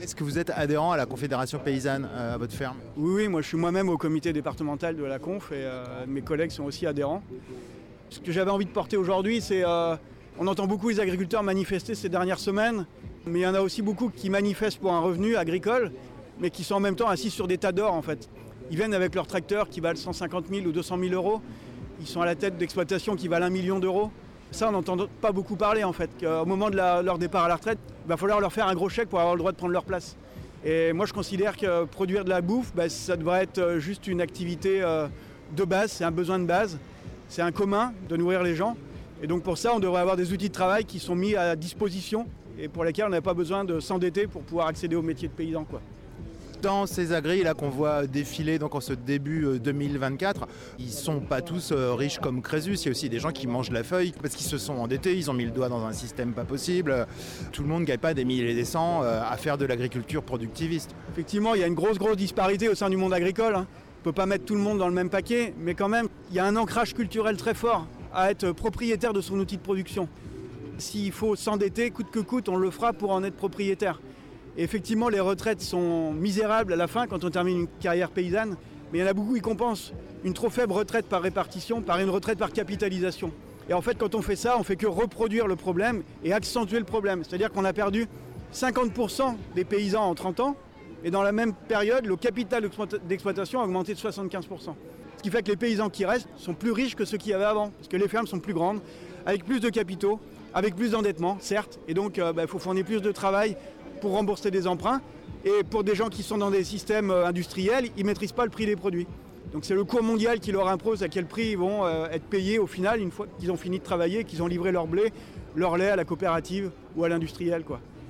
Est-ce que vous êtes adhérent à la Confédération paysanne euh, à votre ferme? Oui, oui, moi je suis moi-même au comité départemental de la conf et euh, mes collègues sont aussi adhérents. Ce que j'avais envie de porter aujourd'hui, c'est. euh, on entend beaucoup les agriculteurs manifester ces dernières semaines, mais il y en a aussi beaucoup qui manifestent pour un revenu agricole, mais qui sont en même temps assis sur des tas d'or en fait. Ils viennent avec leurs tracteurs qui valent 150 000 ou 200 000 euros. Ils sont à la tête d'exploitations qui valent un million d'euros. Ça, on n'entend pas beaucoup parler en fait. Qu'au moment de leur départ à la retraite, il va falloir leur faire un gros chèque pour avoir le droit de prendre leur place. Et moi, je considère que produire de la bouffe, bah, ça devrait être euh, juste une activité euh, de base, c'est un besoin de base, c'est un commun de nourrir les gens. Et donc pour ça, on devrait avoir des outils de travail qui sont mis à disposition et pour lesquels on n'a pas besoin de s'endetter pour pouvoir accéder au métier de paysan. Dans ces agris là qu'on voit défiler donc en ce début euh, 2024, ils sont pas tous euh, riches comme Crésus. Il y a aussi des gens qui mangent la feuille parce qu'ils se sont endettés, ils ont mis le doigt dans un système pas possible. Tout le monde ne gagne pas des milliers et des cents euh, à faire de l'agriculture productiviste. Effectivement, il y a une grosse, grosse disparité au sein du monde agricole. hein. On ne peut pas mettre tout le monde dans le même paquet, mais quand même, il y a un ancrage culturel très fort à être propriétaire de son outil de production. S'il faut s'endetter, coûte que coûte, on le fera pour en être propriétaire. Et effectivement, les retraites sont misérables à la fin quand on termine une carrière paysanne, mais il y en a beaucoup qui compensent une trop faible retraite par répartition par une retraite par capitalisation. Et en fait, quand on fait ça, on fait que reproduire le problème et accentuer le problème. C'est-à-dire qu'on a perdu 50% des paysans en 30 ans, et dans la même période, le capital d'exploita- d'exploitation a augmenté de 75%. Ce qui fait que les paysans qui restent sont plus riches que ceux qu'il y avait avant, parce que les fermes sont plus grandes, avec plus de capitaux, avec plus d'endettement, certes, et donc il faut fournir plus de travail pour rembourser des emprunts. Et pour des gens qui sont dans des systèmes euh, industriels, ils ne maîtrisent pas le prix des produits. Donc c'est le cours mondial qui leur impose à quel prix ils vont euh, être payés au final, une fois qu'ils ont fini de travailler, qu'ils ont livré leur blé, leur lait à la coopérative ou à l'industriel.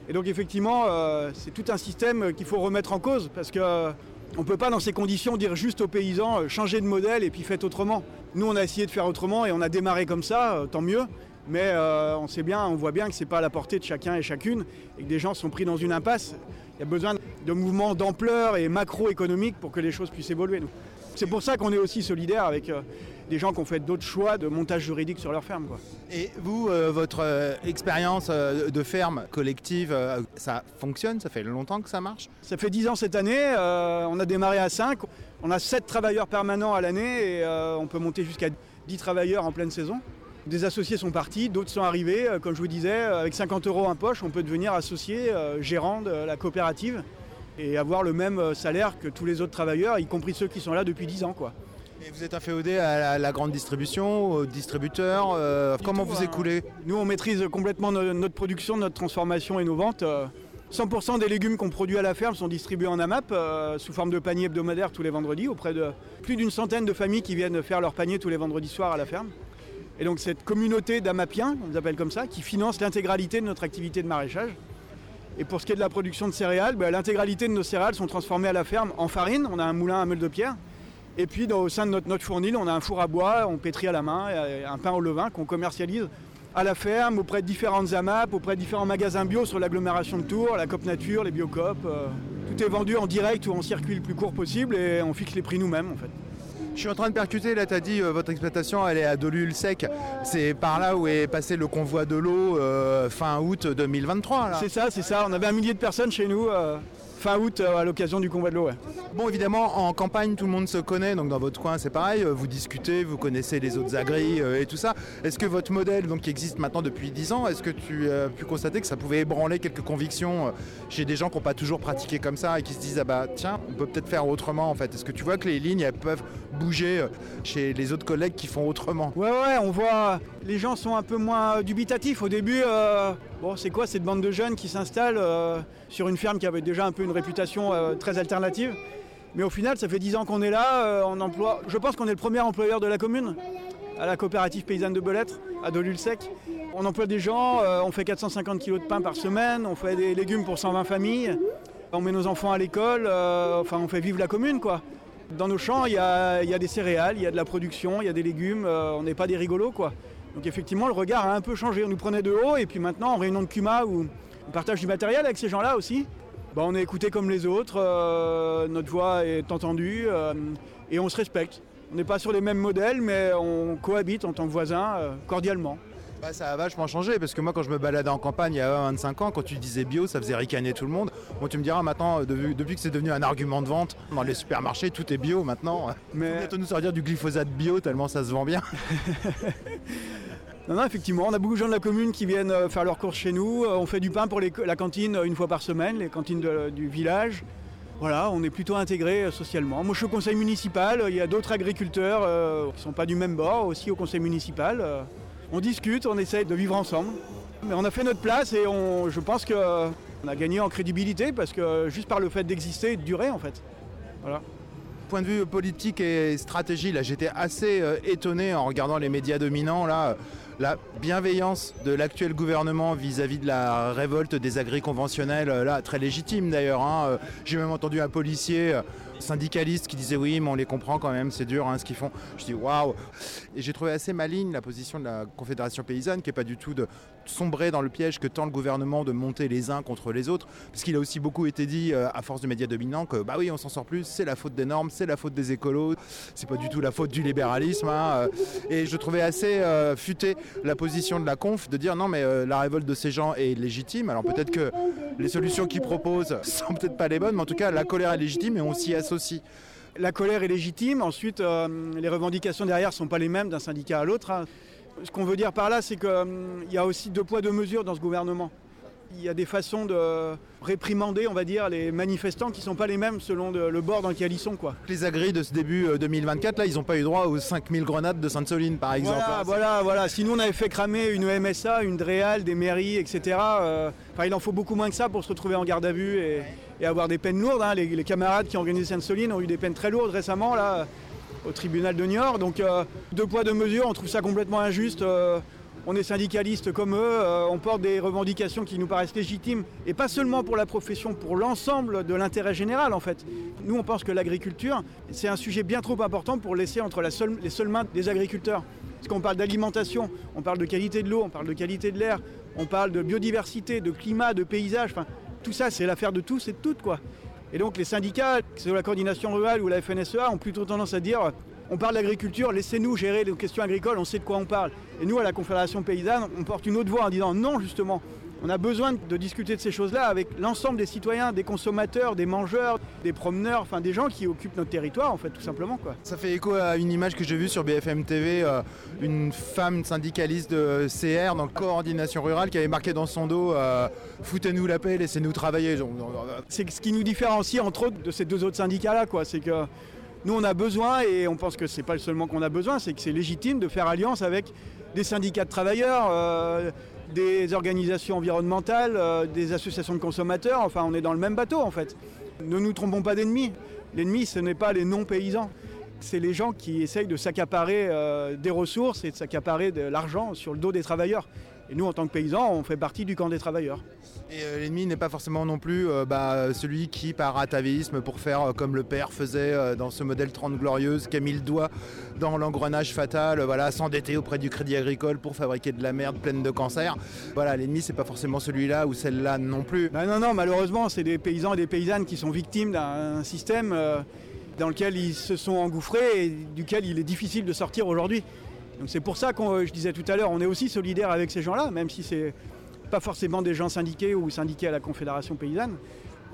Et donc effectivement, euh, c'est tout un système qu'il faut remettre en cause, parce que euh, on ne peut pas dans ces conditions dire juste aux paysans changez de modèle et puis faites autrement. Nous on a essayé de faire autrement et on a démarré comme ça, tant mieux. Mais euh, on sait bien, on voit bien que c'est pas à la portée de chacun et chacune et que des gens sont pris dans une impasse. Il y a besoin de mouvements d'ampleur et macroéconomiques pour que les choses puissent évoluer. nous. C'est pour ça qu'on est aussi solidaire avec euh, des gens qui ont fait d'autres choix de montage juridique sur leur ferme. Quoi. Et vous, euh, votre euh, expérience de ferme collective, ça fonctionne? Ça fait longtemps que ça marche? Ça fait 10 ans cette année, on a démarré à 5, on a 7 travailleurs permanents à l'année et on peut monter jusqu'à 10 travailleurs en pleine saison. Des associés sont partis, d'autres sont arrivés. Euh, Comme je vous disais, euh, avec 50 euros en poche, on peut devenir associé, euh, gérant de la coopérative et avoir le même salaire que tous les autres travailleurs, y compris ceux qui sont là depuis 10 ans. Quoi. Et vous êtes inféodé à la, la grande distribution, aux distributeurs euh, Comment vous hein. écoulez? Nous, on maîtrise complètement no- notre production, notre transformation et nos ventes. Euh, 100% des légumes qu'on produit à la ferme sont distribués en AMAP euh, sous forme de paniers hebdomadaires tous les vendredis auprès de plus d'une centaine de familles qui viennent faire leur panier tous les vendredis soirs à la ferme. Et donc cette communauté d'Amapiens, on les appelle comme ça, qui finance l'intégralité de notre activité de maraîchage. Et pour ce qui est de la production de céréales, ben, l'intégralité de nos céréales sont transformées à la ferme en farine. On a un moulin à meule de pierre. Et puis au sein de notre, notre fournil, on a un four à bois, on pétrit à la main, et un pain au levain qu'on commercialise à la ferme, auprès de différentes AMAP, auprès de différents magasins bio sur l'agglomération de Tours, la COP Nature, les Biocop. euh, tout est vendu en direct ou en circuit le plus court possible et on fixe les prix nous-mêmes en fait. Je suis en train de percuter, là tu as dit euh, votre exploitation elle est à Dolu-le-Sec. C'est par là où est passé le convoi de l'eau euh, fin août 2023. là. C'est ça, c'est ça. On avait un millier de personnes chez nous euh, fin août euh, à l'occasion du convoi de l'eau. ouais. Bon évidemment en campagne tout le monde se connaît, donc dans votre coin c'est pareil, euh, vous discutez, vous connaissez les autres agris euh, et tout ça. Est-ce que votre modèle donc, qui existe maintenant depuis 10 ans, est-ce que tu as pu constater que ça pouvait ébranler quelques convictions chez des gens qui n'ont pas toujours pratiqué comme ça et qui se disent ah bah tiens on peut peut-être faire autrement en fait Est-ce que tu vois que les lignes elles peuvent bouger chez les autres collègues qui font autrement? Ouais, ouais, on voit les gens sont un peu moins dubitatifs. Au début, euh, bon, c'est quoi cette bande de jeunes qui s'installent euh, sur une ferme qui avait déjà un peu une réputation euh, très alternative? Mais au final, ça fait 10 ans qu'on est là. je pense qu'on est le premier employeur de la commune, à la coopérative paysanne de Belêtre, à Dolu-le-Sec. On emploie des gens, on fait 450 kg de pain par semaine, on fait des légumes pour 120 familles, on met nos enfants à l'école, enfin on fait vivre la commune quoi. Dans nos champs, il y y a des céréales, il y a de la production, il y a des légumes, on n'est pas des rigolos quoi. Donc effectivement, le regard a un peu changé. On nous prenait de haut et puis maintenant, en réunion de CUMA, où on partage du matériel avec ces gens-là aussi, Bah, on est écouté comme les autres, euh, notre voix est entendue euh, et on se respecte. On n'est pas sur les mêmes modèles, mais on cohabite en tant que voisins euh, cordialement. Bah, ça a vachement changé parce que moi quand je me baladais en campagne il y a 25 ans, quand tu disais bio, ça faisait ricaner tout le monde. Bon, tu me diras maintenant, euh, depuis, que c'est devenu un argument de vente dans les supermarchés, tout est bio maintenant. Mais bientôt nous sortir du glyphosate bio tellement ça se vend bien. Non, non, effectivement, on a beaucoup de gens de la commune qui viennent euh, faire leurs courses chez nous. Euh, On fait du pain pour les- la cantine une fois par semaine, les cantines de- du village. Voilà, on est plutôt intégré socialement. Moi, je suis au conseil municipal. Il y a d'autres agriculteurs euh, qui ne sont pas du même bord aussi au conseil municipal. On discute, on essaye de vivre ensemble. Mais on a fait notre place et on, je pense qu'on a gagné en crédibilité parce que juste par le fait d'exister et de durer, en fait. Voilà. Point de vue politique et stratégie, là j'étais assez euh, étonné en regardant les médias dominants là. euh, la bienveillance de l'actuel gouvernement vis-à-vis de la révolte des agris conventionnels, euh, là très légitime d'ailleurs. hein, J'ai même entendu un policier euh, syndicaliste qui disait oui mais on les comprend quand même, c'est dur hein, ce qu'ils font. Je dis waouh Et j'ai trouvé assez maligne la position de la Confédération paysanne qui est pas du tout de sombrer dans le piège que tend le gouvernement de monter les uns contre les autres. Parce qu'il a aussi beaucoup été dit euh, à force de médias dominants que bah oui on s'en sort plus, c'est la faute des normes, c'est la faute des écolos, c'est pas du tout la faute du libéralisme. hein, euh. Et je trouvais assez euh, futé la position de la conf de dire non mais la révolte de ces gens est légitime. Alors peut-être que les solutions qu'ils proposent sont peut-être pas les bonnes, mais en tout cas la colère est légitime et on s'y associe. La colère est légitime. Ensuite, les revendications derrière ne sont pas les mêmes d'un syndicat à l'autre. hein. Ce qu'on veut dire par là, c'est qu'il y a aussi deux poids, deux mesures dans ce gouvernement. Il y a des façons de réprimander, on va dire, les manifestants qui ne sont pas les mêmes selon de- le bord dans lequel ils sont. Quoi. Les agris de ce début euh, 2024, là, ils n'ont pas eu droit aux 5000 grenades de Sainte-Soline, par exemple. Voilà, voilà, voilà. Sinon, on avait fait cramer une MSA, une DREAL, des mairies, etc. Euh, il en faut beaucoup moins que ça pour se retrouver en garde à vue et, et avoir des peines lourdes. hein. Les, les camarades qui ont organisé Sainte-Soline ont eu des peines très lourdes récemment, là, au tribunal de Niort. Donc, euh, deux poids, deux mesures, on trouve ça complètement injuste. Euh, on est syndicalistes comme eux, euh, on porte des revendications qui nous paraissent légitimes, et pas seulement pour la profession, pour l'ensemble de l'intérêt général en fait. Nous on pense que l'agriculture, c'est un sujet bien trop important pour laisser entre les seules mains des agriculteurs. Parce qu'on parle d'alimentation, on parle de qualité de l'eau, on parle de qualité de l'air, on parle de biodiversité, de climat, de paysage, tout ça c'est l'affaire de tous et de toutes quoi. Et donc les syndicats, que ce soit la coordination rurale ou la FNSEA, ont plutôt tendance à dire on parle d'agriculture, laissez-nous gérer les questions agricoles, on sait de quoi on parle. Et nous, à la Confédération paysanne, on porte une autre voix en disant non, justement. On a besoin de discuter de ces choses-là avec l'ensemble des citoyens, des consommateurs, des mangeurs, des promeneurs, enfin des gens qui occupent notre territoire, en fait, tout simplement. Quoi. Ça fait écho à une image que j'ai vue sur BFM TV, euh, une femme syndicaliste de CR, donc coordination rurale, qui avait marqué dans son dos euh, Foutez-nous la paix, laissez-nous travailler. Euh, C'est ce qui nous différencie, entre autres, de ces deux autres syndicats-là. quoi. C'est que nous, on a besoin, et on pense que c'est pas seulement qu'on a besoin, c'est que c'est légitime de faire alliance avec des syndicats de travailleurs, euh, des organisations environnementales, euh, des associations de consommateurs. Enfin, on est dans le même bateau, en fait. Ne nous trompons pas d'ennemis. L'ennemi, ce n'est pas les non-paysans. C'est les gens qui essayent de s'accaparer euh, des ressources et de s'accaparer de l'argent sur le dos des travailleurs. Et nous, en tant que paysans, on fait partie du camp des travailleurs. Et euh, l'ennemi n'est pas forcément non plus euh, bah, celui qui, par atavisme, pour faire euh, comme le père faisait dans ce modèle 30 glorieuse, qui a mis le doigt dans l'engrenage fatal, voilà, s'endetter auprès du crédit agricole pour fabriquer de la merde pleine de cancer. Voilà, l'ennemi, c'est pas forcément celui-là ou celle-là non plus. Ben non, non, malheureusement, c'est des paysans et des paysannes qui sont victimes d'un système dans lequel ils se sont engouffrés et duquel il est difficile de sortir aujourd'hui. Donc c'est pour ça que je disais tout à l'heure, on est aussi solidaire avec ces gens-là, même si c'est pas forcément des gens syndiqués ou syndiqués à la Confédération paysanne.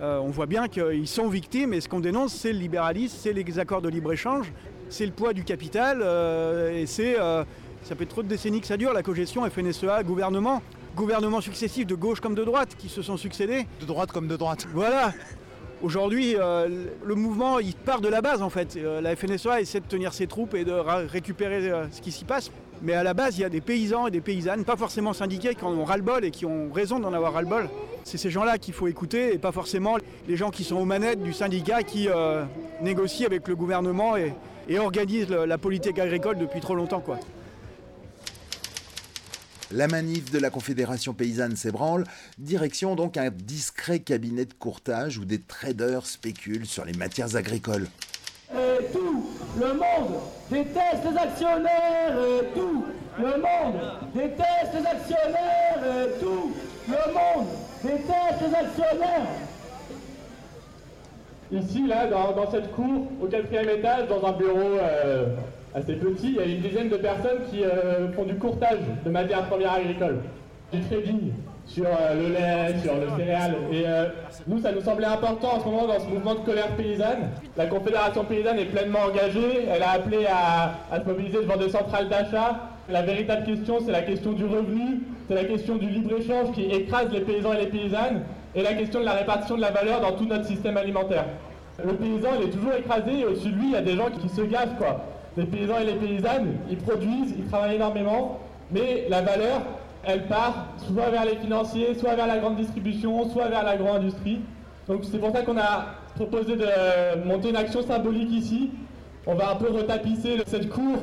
Euh, on voit bien qu'ils sont victimes et ce qu'on dénonce, c'est le libéralisme, c'est les accords de libre-échange, c'est le poids du capital euh, et c'est. euh, ça fait trop de décennies que ça dure, la cogestion FNSEA, gouvernement, gouvernements successifs de gauche comme de droite qui se sont succédés. De droite comme de droite. Voilà. Aujourd'hui, euh, le mouvement, part de la base en fait. Euh, la FNSEA essaie de tenir ses troupes et de récupérer euh, ce qui s'y passe. Mais à la base, il y a des paysans et des paysannes, pas forcément syndiqués, qui en ont ras-le-bol et qui ont raison d'en avoir ras-le-bol. C'est ces gens-là qu'il faut écouter et pas forcément les gens qui sont aux manettes du syndicat qui négocient avec le gouvernement et, organisent la politique agricole depuis trop longtemps. Quoi. La manif de la Confédération paysanne s'ébranle, direction donc un discret cabinet de courtage où des traders spéculent sur les matières agricoles. Et tout le monde déteste les actionnaires et tout le monde déteste les actionnaires et tout le monde déteste les actionnaires. Ici, là, dans, dans cette cour, au quatrième étage, dans un bureau euh, assez petit, il y a une dizaine de personnes qui euh, font du courtage de matières premières agricoles, du trading sur euh, le lait, sur le céréal. Et euh, nous, ça nous semblait important en ce moment dans ce mouvement de colère paysanne. La Confédération paysanne est pleinement engagée. Elle a appelé à, à se mobiliser devant des centrales d'achat. La véritable question, c'est la question du revenu, c'est la question du libre-échange qui écrase les paysans et les paysannes, et la question de la répartition de la valeur dans tout notre système alimentaire. Le paysan, il est toujours écrasé, et au-dessus de lui, il y a des gens qui se gaffent, quoi. Les paysans et les paysannes, ils produisent, ils travaillent énormément, mais la valeur, elle part soit vers les financiers, soit vers la grande distribution, soit vers l'agro-industrie. Donc c'est pour ça qu'on a proposé de monter une action symbolique ici. On va un peu retapisser cette cour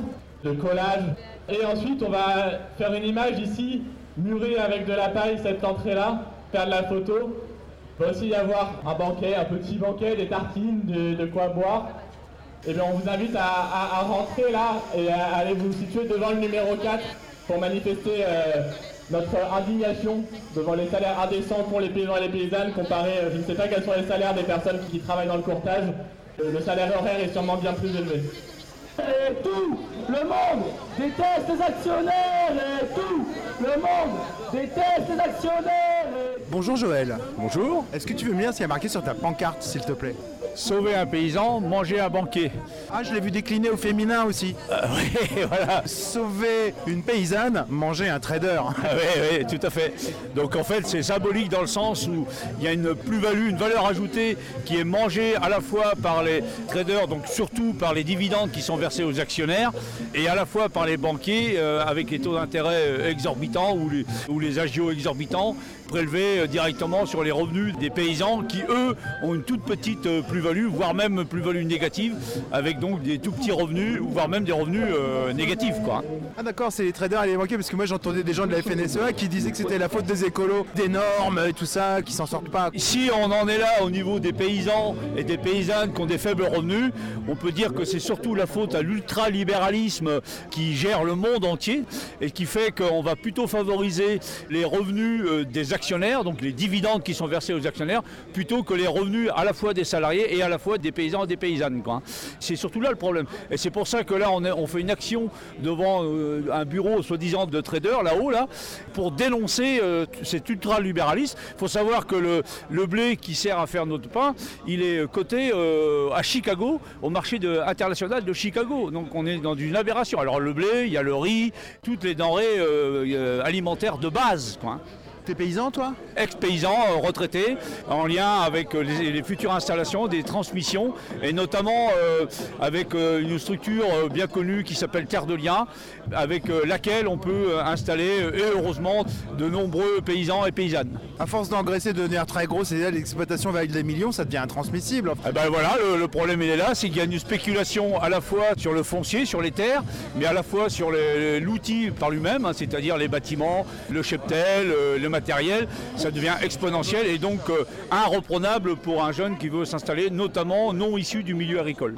de collage. Et ensuite, on va faire une image ici, murer avec de la paille cette entrée-là, faire de la photo. Il va aussi y avoir un banquet, un petit banquet, des tartines, de quoi boire. Et bien on vous invite à, à- à rentrer là et à aller vous situer devant le numéro 4 pour manifester euh, notre indignation devant les salaires indécents pour les paysans et les paysannes comparé, euh, je ne sais pas quels sont les salaires des personnes qui travaillent dans le courtage. Euh, le salaire horaire est sûrement bien plus élevé. Et tout le monde déteste les actionnaires et tout le monde déteste les actionnaires et Bonjour Joël. Bonjour. Est-ce que tu veux me dire qu'il y a marqué sur ta pancarte, s'il te plaît? Sauver un paysan, manger un banquier. Ah, je l'ai vu décliner au féminin aussi. oui, voilà. Sauver une paysanne, manger un trader. oui, oui, tout à fait. Donc en fait, c'est symbolique dans le sens où il y a une plus-value, une valeur ajoutée qui est mangée à la fois par les traders, donc surtout par les dividendes qui sont versés aux actionnaires, et à la fois par les banquiers euh, avec les taux d'intérêt euh, exorbitants ou les, ou les agios exorbitants prélevés euh, directement sur les revenus des paysans qui, eux, ont une toute petite euh, plus-value, voire même plus-value négative, avec donc des tout petits revenus, voire même des revenus euh, négatifs. Quoi. Ah d'accord, c'est les traders et les banquiers, parce que moi j'entendais des gens de la FNSEA qui disaient que c'était la faute des écolos, des normes et tout ça, qui s'en sortent pas. Si on en est là au niveau des paysans et des paysannes qui ont des faibles revenus, on peut dire que c'est surtout la faute à l'ultralibéralisme qui gère le monde entier et qui fait qu'on va plutôt favoriser les revenus des actionnaires, donc les dividendes qui sont versés aux actionnaires, plutôt que les revenus à la fois des salariés et à la fois des paysans et des paysannes. quoi. C'est surtout là le problème. Et c'est pour ça que là, on, fait une action devant euh, un bureau soi-disant de traders, là-haut, là, pour dénoncer euh, cet ultralibéralisme. Il faut savoir que le, blé qui sert à faire notre pain, il est coté euh, à Chicago, au marché international de Chicago. Donc on est dans une aberration. Alors le blé, il y a le riz, toutes les denrées alimentaires de base. quoi. T'es paysan toi? Ex-paysan, euh, retraité, en lien avec euh, les, les futures installations, des transmissions, et notamment euh, avec euh, une structure bien connue qui s'appelle Terre de Liens, avec laquelle on peut installer, et heureusement, de nombreux paysans et paysannes. À force d'engraisser, de devenir très gros, c'est-à-dire l'exploitation va avec des millions, ça devient intransmissible. Eh ben voilà, le, le problème il est là, c'est qu'il y a une spéculation à la fois sur le foncier, sur les terres, mais à la fois sur l'outil par lui-même, hein, c'est-à-dire les bâtiments, le cheptel, le matériel, ça devient exponentiel et donc euh, irreprenable pour un jeune qui veut s'installer, notamment non issu du milieu agricole.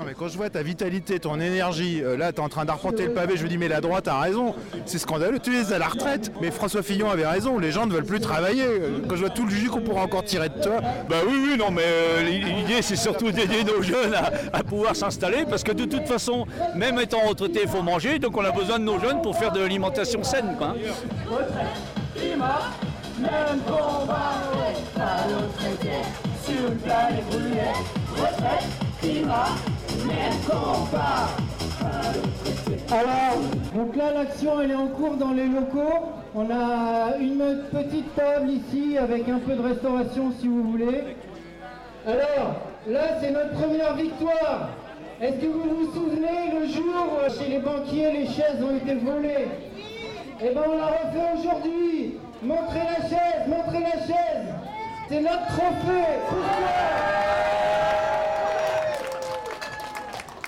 Non, mais quand je vois ta vitalité, ton énergie, euh, là t'es en train d'arpenter le pavé, je me dis mais la droite a raison, c'est scandaleux, tu es à la retraite. Mais François Fillon avait raison, les gens ne veulent plus travailler. Euh, Quand je vois tout le jus qu'on pourra encore tirer de toi. Bah oui, oui, non, mais euh, l'idée c'est surtout d'aider nos jeunes à, à pouvoir s'installer parce que de toute façon, même étant retraité, il faut manger, donc on a besoin de nos jeunes pour faire de l'alimentation saine. Quoi. Alors, donc là l'action elle est en cours dans les locaux. On a une petite table ici avec un peu de restauration si vous voulez. Alors, là c'est notre première victoire. Est-ce que vous vous souvenez le jour où chez les banquiers les chaises ont été volées? Eh bien on la refait aujourd'hui. Montrez la chaise, montrez la chaise. C'est notre trophée.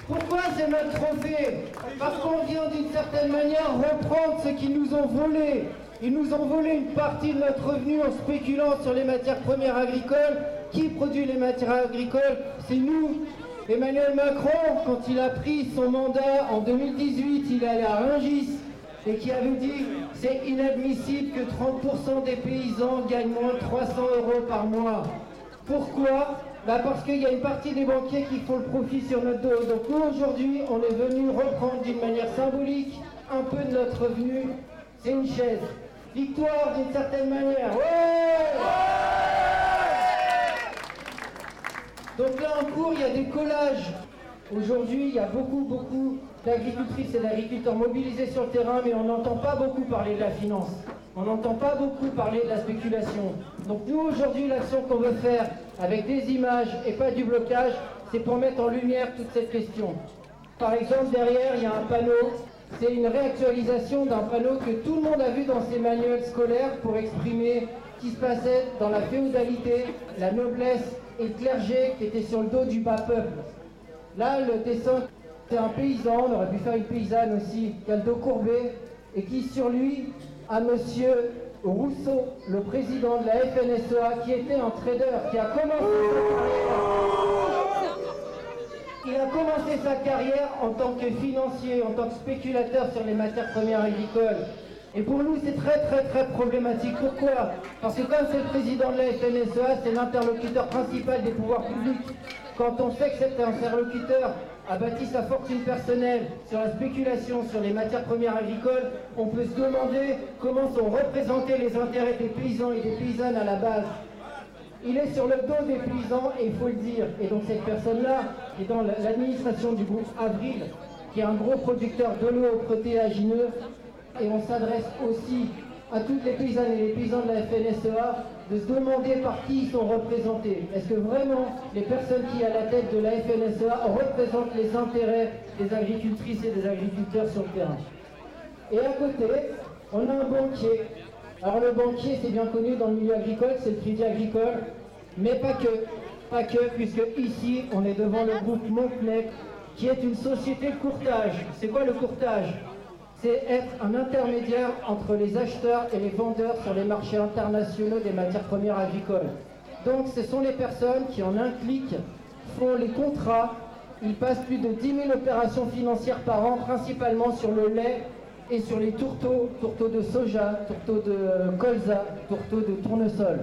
Pourquoi Pourquoi c'est notre trophée Parce qu'on vient d'une certaine manière reprendre ce qu'ils nous ont volé. Ils nous ont volé une partie de notre revenu en spéculant sur les matières premières agricoles. Qui produit les matières agricoles C'est nous. Emmanuel Macron, quand il a pris son mandat en 2018, il est allé à Rungis et qui avait dit c'est inadmissible que 30% des paysans gagnent moins de 300 euros par mois. Pourquoi? Bah Parce qu'il y a une partie des banquiers qui font le profit sur notre dos. Donc nous, aujourd'hui, on est venu reprendre d'une manière symbolique un peu de notre revenu. C'est une chaise. Victoire d'une certaine manière. Donc là en cours, il y a des collages. Aujourd'hui, il y a beaucoup, beaucoup d'agricultrices et d'agriculteurs mobilisés sur le terrain, mais on n'entend pas beaucoup parler de la finance. On n'entend pas beaucoup parler de la spéculation. Donc nous, aujourd'hui, l'action qu'on veut faire avec des images et pas du blocage, c'est pour mettre en lumière toute cette question. Par exemple, derrière, il y a un panneau. C'est une réactualisation d'un panneau que tout le monde a vu dans ses manuels scolaires pour exprimer ce qui se passait dans la féodalité, la noblesse et le clergé qui était sur le dos du bas peuple. Là, le dessin, c'est un paysan, on aurait pu faire une paysanne aussi, qui a le dos courbé, et qui sur lui a monsieur Rousseau, le président de la FNSEA, qui était un trader, qui a commencé sa carrière. A commencé sa carrière en tant que financier, en tant que spéculateur sur les matières premières agricoles. Et pour nous, c'est très très très problématique. Pourquoi? Parce que comme c'est le président de la FNSEA, c'est l'interlocuteur principal des pouvoirs publics. Quand on sait que cet interlocuteur a bâti sa fortune personnelle sur la spéculation sur les matières premières agricoles, on peut se demander comment sont représentés les intérêts des paysans et des paysannes à la base. Il est sur le dos des paysans et il faut le dire. Et donc cette personne-là est dans l'administration du groupe Avril, qui est un gros producteur de l'eau protéagineux. Et on s'adresse aussi à toutes les paysannes et les paysans de la FNSEA de se demander par qui ils sont représentés. Est-ce que vraiment les personnes qui à la tête de la FNSEA représentent les intérêts des agricultrices et des agriculteurs sur le terrain? Et à côté, on a un banquier. Alors le banquier, c'est bien connu dans le milieu agricole, c'est le crédit agricole, mais pas que. Pas que, puisque ici, on est devant le groupe Montpnec, qui est une société de courtage. C'est quoi le courtage? C'est être un intermédiaire entre les acheteurs et les vendeurs sur les marchés internationaux des matières premières agricoles. Donc ce sont les personnes qui en un clic font les contrats. Ils passent plus de 10 000 opérations financières par an, principalement sur le lait et sur les tourteaux, tourteaux de soja, tourteaux de colza, tourteaux de tournesol.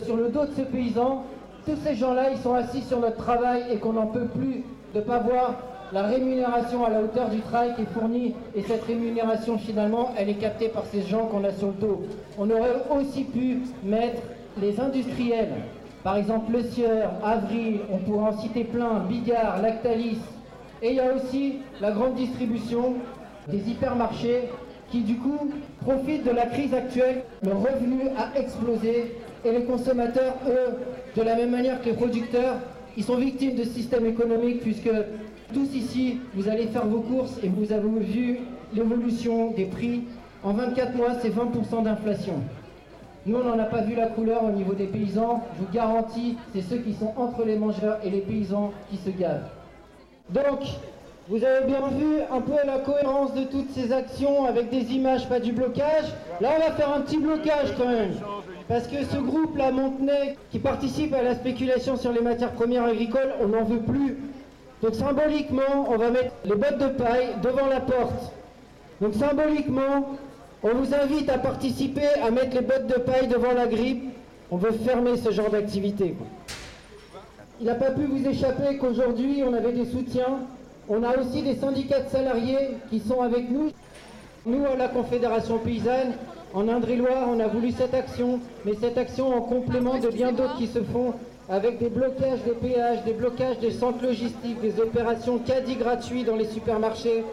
Sur le dos de ce paysan, tous ces gens-là, ils sont assis sur notre travail et qu'on n'en peut plus de ne pas voir la rémunération à la hauteur du travail qui est fourni et cette rémunération finalement elle est captée par ces gens qu'on a sur le dos. On aurait aussi pu mettre les industriels, par exemple Le Sieur, Avril, on pourrait en citer plein, Bigard, Lactalis, et il y a aussi la grande distribution des hypermarchés qui du coup profitent de la crise actuelle. Le revenu a explosé et les consommateurs, eux, de la même manière que les producteurs, ils sont victimes de ce système économique puisque tous ici, vous allez faire vos courses et vous avez vu l'évolution des prix. En 24 mois, c'est 20% d'inflation. Nous, on n'en a pas vu la couleur au niveau des paysans. Je vous garantis, c'est ceux qui sont entre les mangeurs et les paysans qui se gavent. Donc, vous avez bien vu un peu la cohérence de toutes ces actions avec des images, pas du blocage. Là, on va faire un petit blocage quand même. Parce que ce groupe-là, Montenay, qui participe à la spéculation sur les matières premières agricoles, on n'en veut plus. Donc symboliquement, on va mettre les bottes de paille devant la porte. Donc symboliquement, on vous invite à participer à mettre les bottes de paille devant la grippe. On veut fermer ce genre d'activité. Il n'a pas pu vous échapper qu'aujourd'hui, on avait des soutiens. On a aussi des syndicats de salariés qui sont avec nous. Nous, à la Confédération paysanne, en Indre-et-Loire, on a voulu cette action, mais cette action en complément de bien d'autres qui se font avec des blocages des péages, des blocages des centres logistiques, des opérations caddie gratuits dans les supermarchés,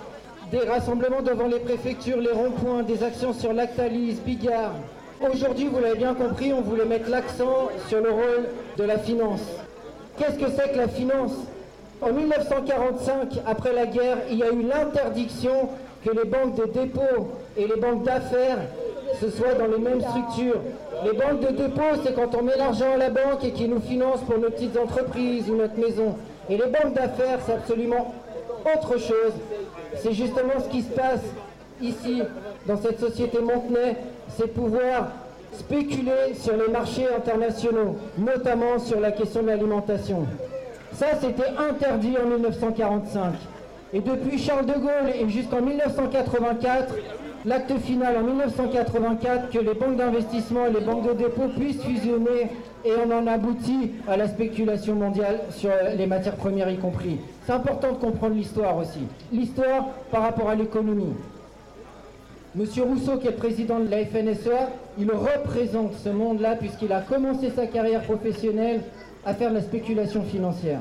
des rassemblements devant les préfectures, les ronds-points, des actions sur Lactalis, Bigard. Aujourd'hui, vous l'avez bien compris, on voulait mettre l'accent sur le rôle de la finance. Qu'est-ce que c'est que la finance? En 1945, après la guerre, il y a eu l'interdiction que les banques de dépôt et les banques d'affaires ce soit dans les mêmes structures. Les banques de dépôt, c'est quand on met l'argent à la banque et qui nous finance pour nos petites entreprises ou notre maison. Et les banques d'affaires, c'est absolument autre chose. C'est justement ce qui se passe ici, dans cette société Montenay, c'est pouvoir spéculer sur les marchés internationaux, notamment sur la question de l'alimentation. Ça, c'était interdit en 1945. Et depuis Charles de Gaulle et jusqu'en 1984, l'acte final en 1984 que les banques d'investissement et les banques de dépôt puissent fusionner et on en aboutit à la spéculation mondiale sur les matières premières y compris. C'est important de comprendre l'histoire aussi. L'histoire par rapport à l'économie. Monsieur Rousseau, qui est président de la FNSEA, il représente ce monde-là puisqu'il a commencé sa carrière professionnelle à faire de la spéculation financière.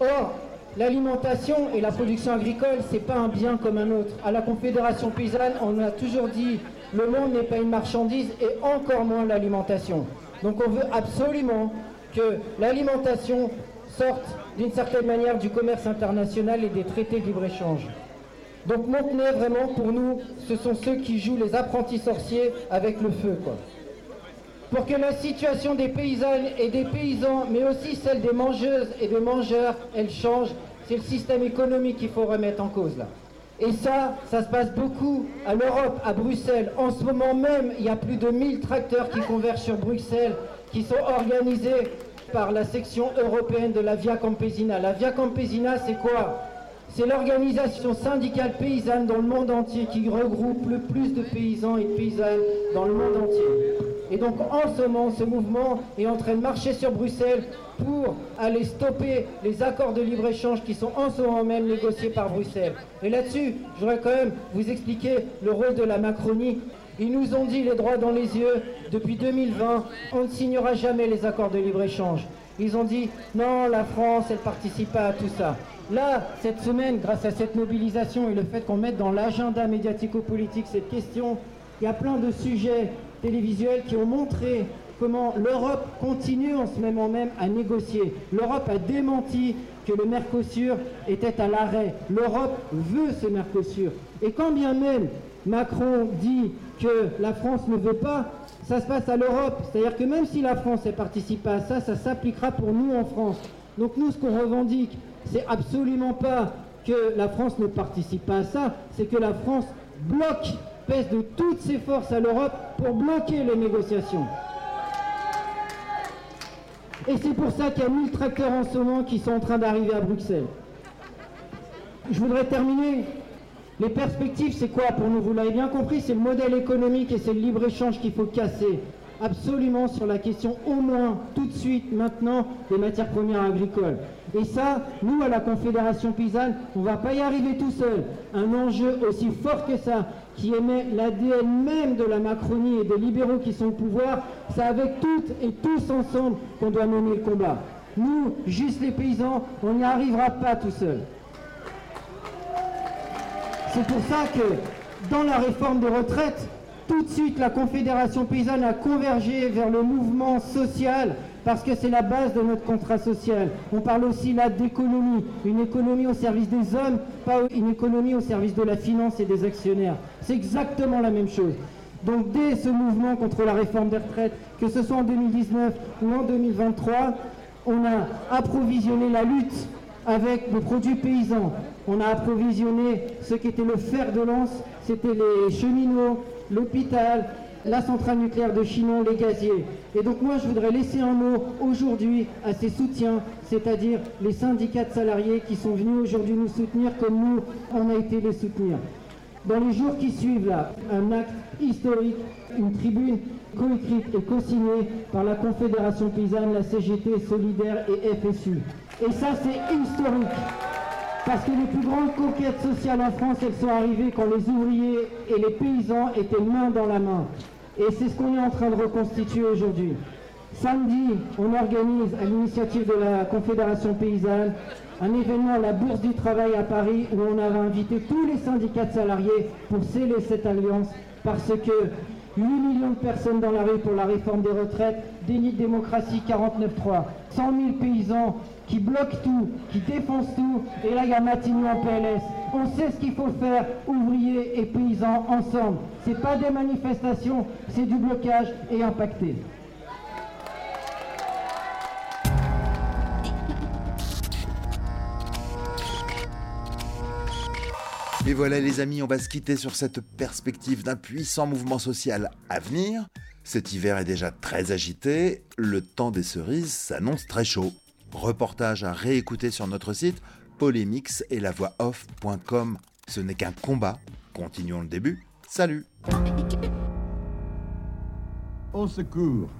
Or, l'alimentation et la production agricole, c'est pas un bien comme un autre. À la Confédération paysanne, on a toujours dit le monde n'est pas une marchandise et encore moins l'alimentation. Donc on veut absolument que l'alimentation sorte d'une certaine manière du commerce international et des traités de libre-échange. Donc Montenay, vraiment, pour nous, ce sont ceux qui jouent les apprentis sorciers avec le feu. Quoi. Pour que la situation des paysannes et des paysans, mais aussi celle des mangeuses et des mangeurs, elle change, c'est le système économique qu'il faut remettre en cause là. Et ça, ça se passe beaucoup à l'Europe, à Bruxelles. En ce moment même, il y a plus de 1000 tracteurs qui convergent sur Bruxelles, qui sont organisés par la section européenne de la Via Campesina. La Via Campesina, c'est quoi? C'est l'organisation syndicale paysanne dans le monde entier qui regroupe le plus de paysans et de paysannes dans le monde entier. Et donc en ce moment, ce mouvement est en train de marcher sur Bruxelles pour aller stopper les accords de libre-échange qui sont en ce moment même négociés par Bruxelles. Et là-dessus, je voudrais quand même vous expliquer le rôle de la Macronie. Ils nous ont dit les droits dans les yeux, depuis 2020, on ne signera jamais les accords de libre-échange. Ils ont dit, non, la France, elle participe pas à tout ça. Là, cette semaine, grâce à cette mobilisation et le fait qu'on mette dans l'agenda médiatico-politique cette question, il y a plein de sujets télévisuels qui ont montré comment l'Europe continue en ce moment même à négocier. L'Europe a démenti que le Mercosur était à l'arrêt. L'Europe veut ce Mercosur. Et quand bien même Macron dit que la France ne veut pas, ça se passe à l'Europe. C'est-à-dire que même si la France ne participe pas à ça, ça s'appliquera pour nous en France. Donc nous, ce qu'on revendique, c'est absolument pas que la France ne participe pas à ça, c'est que la France bloque, pèse de toutes ses forces à l'Europe pour bloquer les négociations. Et c'est pour ça qu'il y a 1000 tracteurs en ce moment qui sont en train d'arriver à Bruxelles. Je voudrais terminer. Les perspectives, c'est quoi pour nous? Vous l'avez bien compris, c'est le modèle économique et c'est le libre-échange qu'il faut casser. Absolument sur la question, au moins, tout de suite, maintenant, des matières premières agricoles. Et ça, nous, à la Confédération Paysanne, on ne va pas y arriver tout seul. Un enjeu aussi fort que ça, qui émet l'ADN même de la Macronie et des libéraux qui sont au pouvoir, c'est avec toutes et tous ensemble qu'on doit mener le combat. Nous, juste les paysans, on n'y arrivera pas tout seul. C'est pour ça que dans la réforme des retraites, tout de suite la Confédération paysanne a convergé vers le mouvement social parce que c'est la base de notre contrat social. On parle aussi là d'économie, une économie au service des hommes, pas une économie au service de la finance et des actionnaires. C'est exactement la même chose. Donc dès ce mouvement contre la réforme des retraites, que ce soit en 2019 ou en 2023, on a approvisionné la lutte avec des produits paysans. On a approvisionné ce qui était le fer de lance, c'était les cheminots, l'hôpital, la centrale nucléaire de Chinon, les gaziers. Et donc moi, je voudrais laisser un mot aujourd'hui à ces soutiens, c'est-à-dire les syndicats de salariés qui sont venus aujourd'hui nous soutenir comme nous, on a été les soutenir. Dans les jours qui suivent là, un acte historique, une tribune coécrite et co-signée par la Confédération paysanne, la CGT, Solidaire et FSU. Et ça, c'est historique. Parce que les plus grandes conquêtes sociales en France, elles sont arrivées quand les ouvriers et les paysans étaient main dans la main. Et c'est ce qu'on est en train de reconstituer aujourd'hui. Samedi, on organise à l'initiative de la Confédération paysanne un événement à la Bourse du Travail à Paris où on avait invité tous les syndicats de salariés pour sceller cette alliance parce que 8 millions de personnes dans la rue pour la réforme des retraites, déni de démocratie 49-3, 100 000 paysans qui bloquent tout, qui défoncent tout, et là il y a Matignon en PLS. On sait ce qu'il faut faire, ouvriers et paysans ensemble. C'est pas des manifestations, c'est du blocage et impacté. Et voilà les amis, on va se quitter sur cette perspective d'un puissant mouvement social à venir. Cet hiver est déjà très agité, le temps des cerises s'annonce très chaud. Reportage à réécouter sur notre site polémix et la voix off.com. Ce n'est qu'un combat, continuons le début. Salut Au secours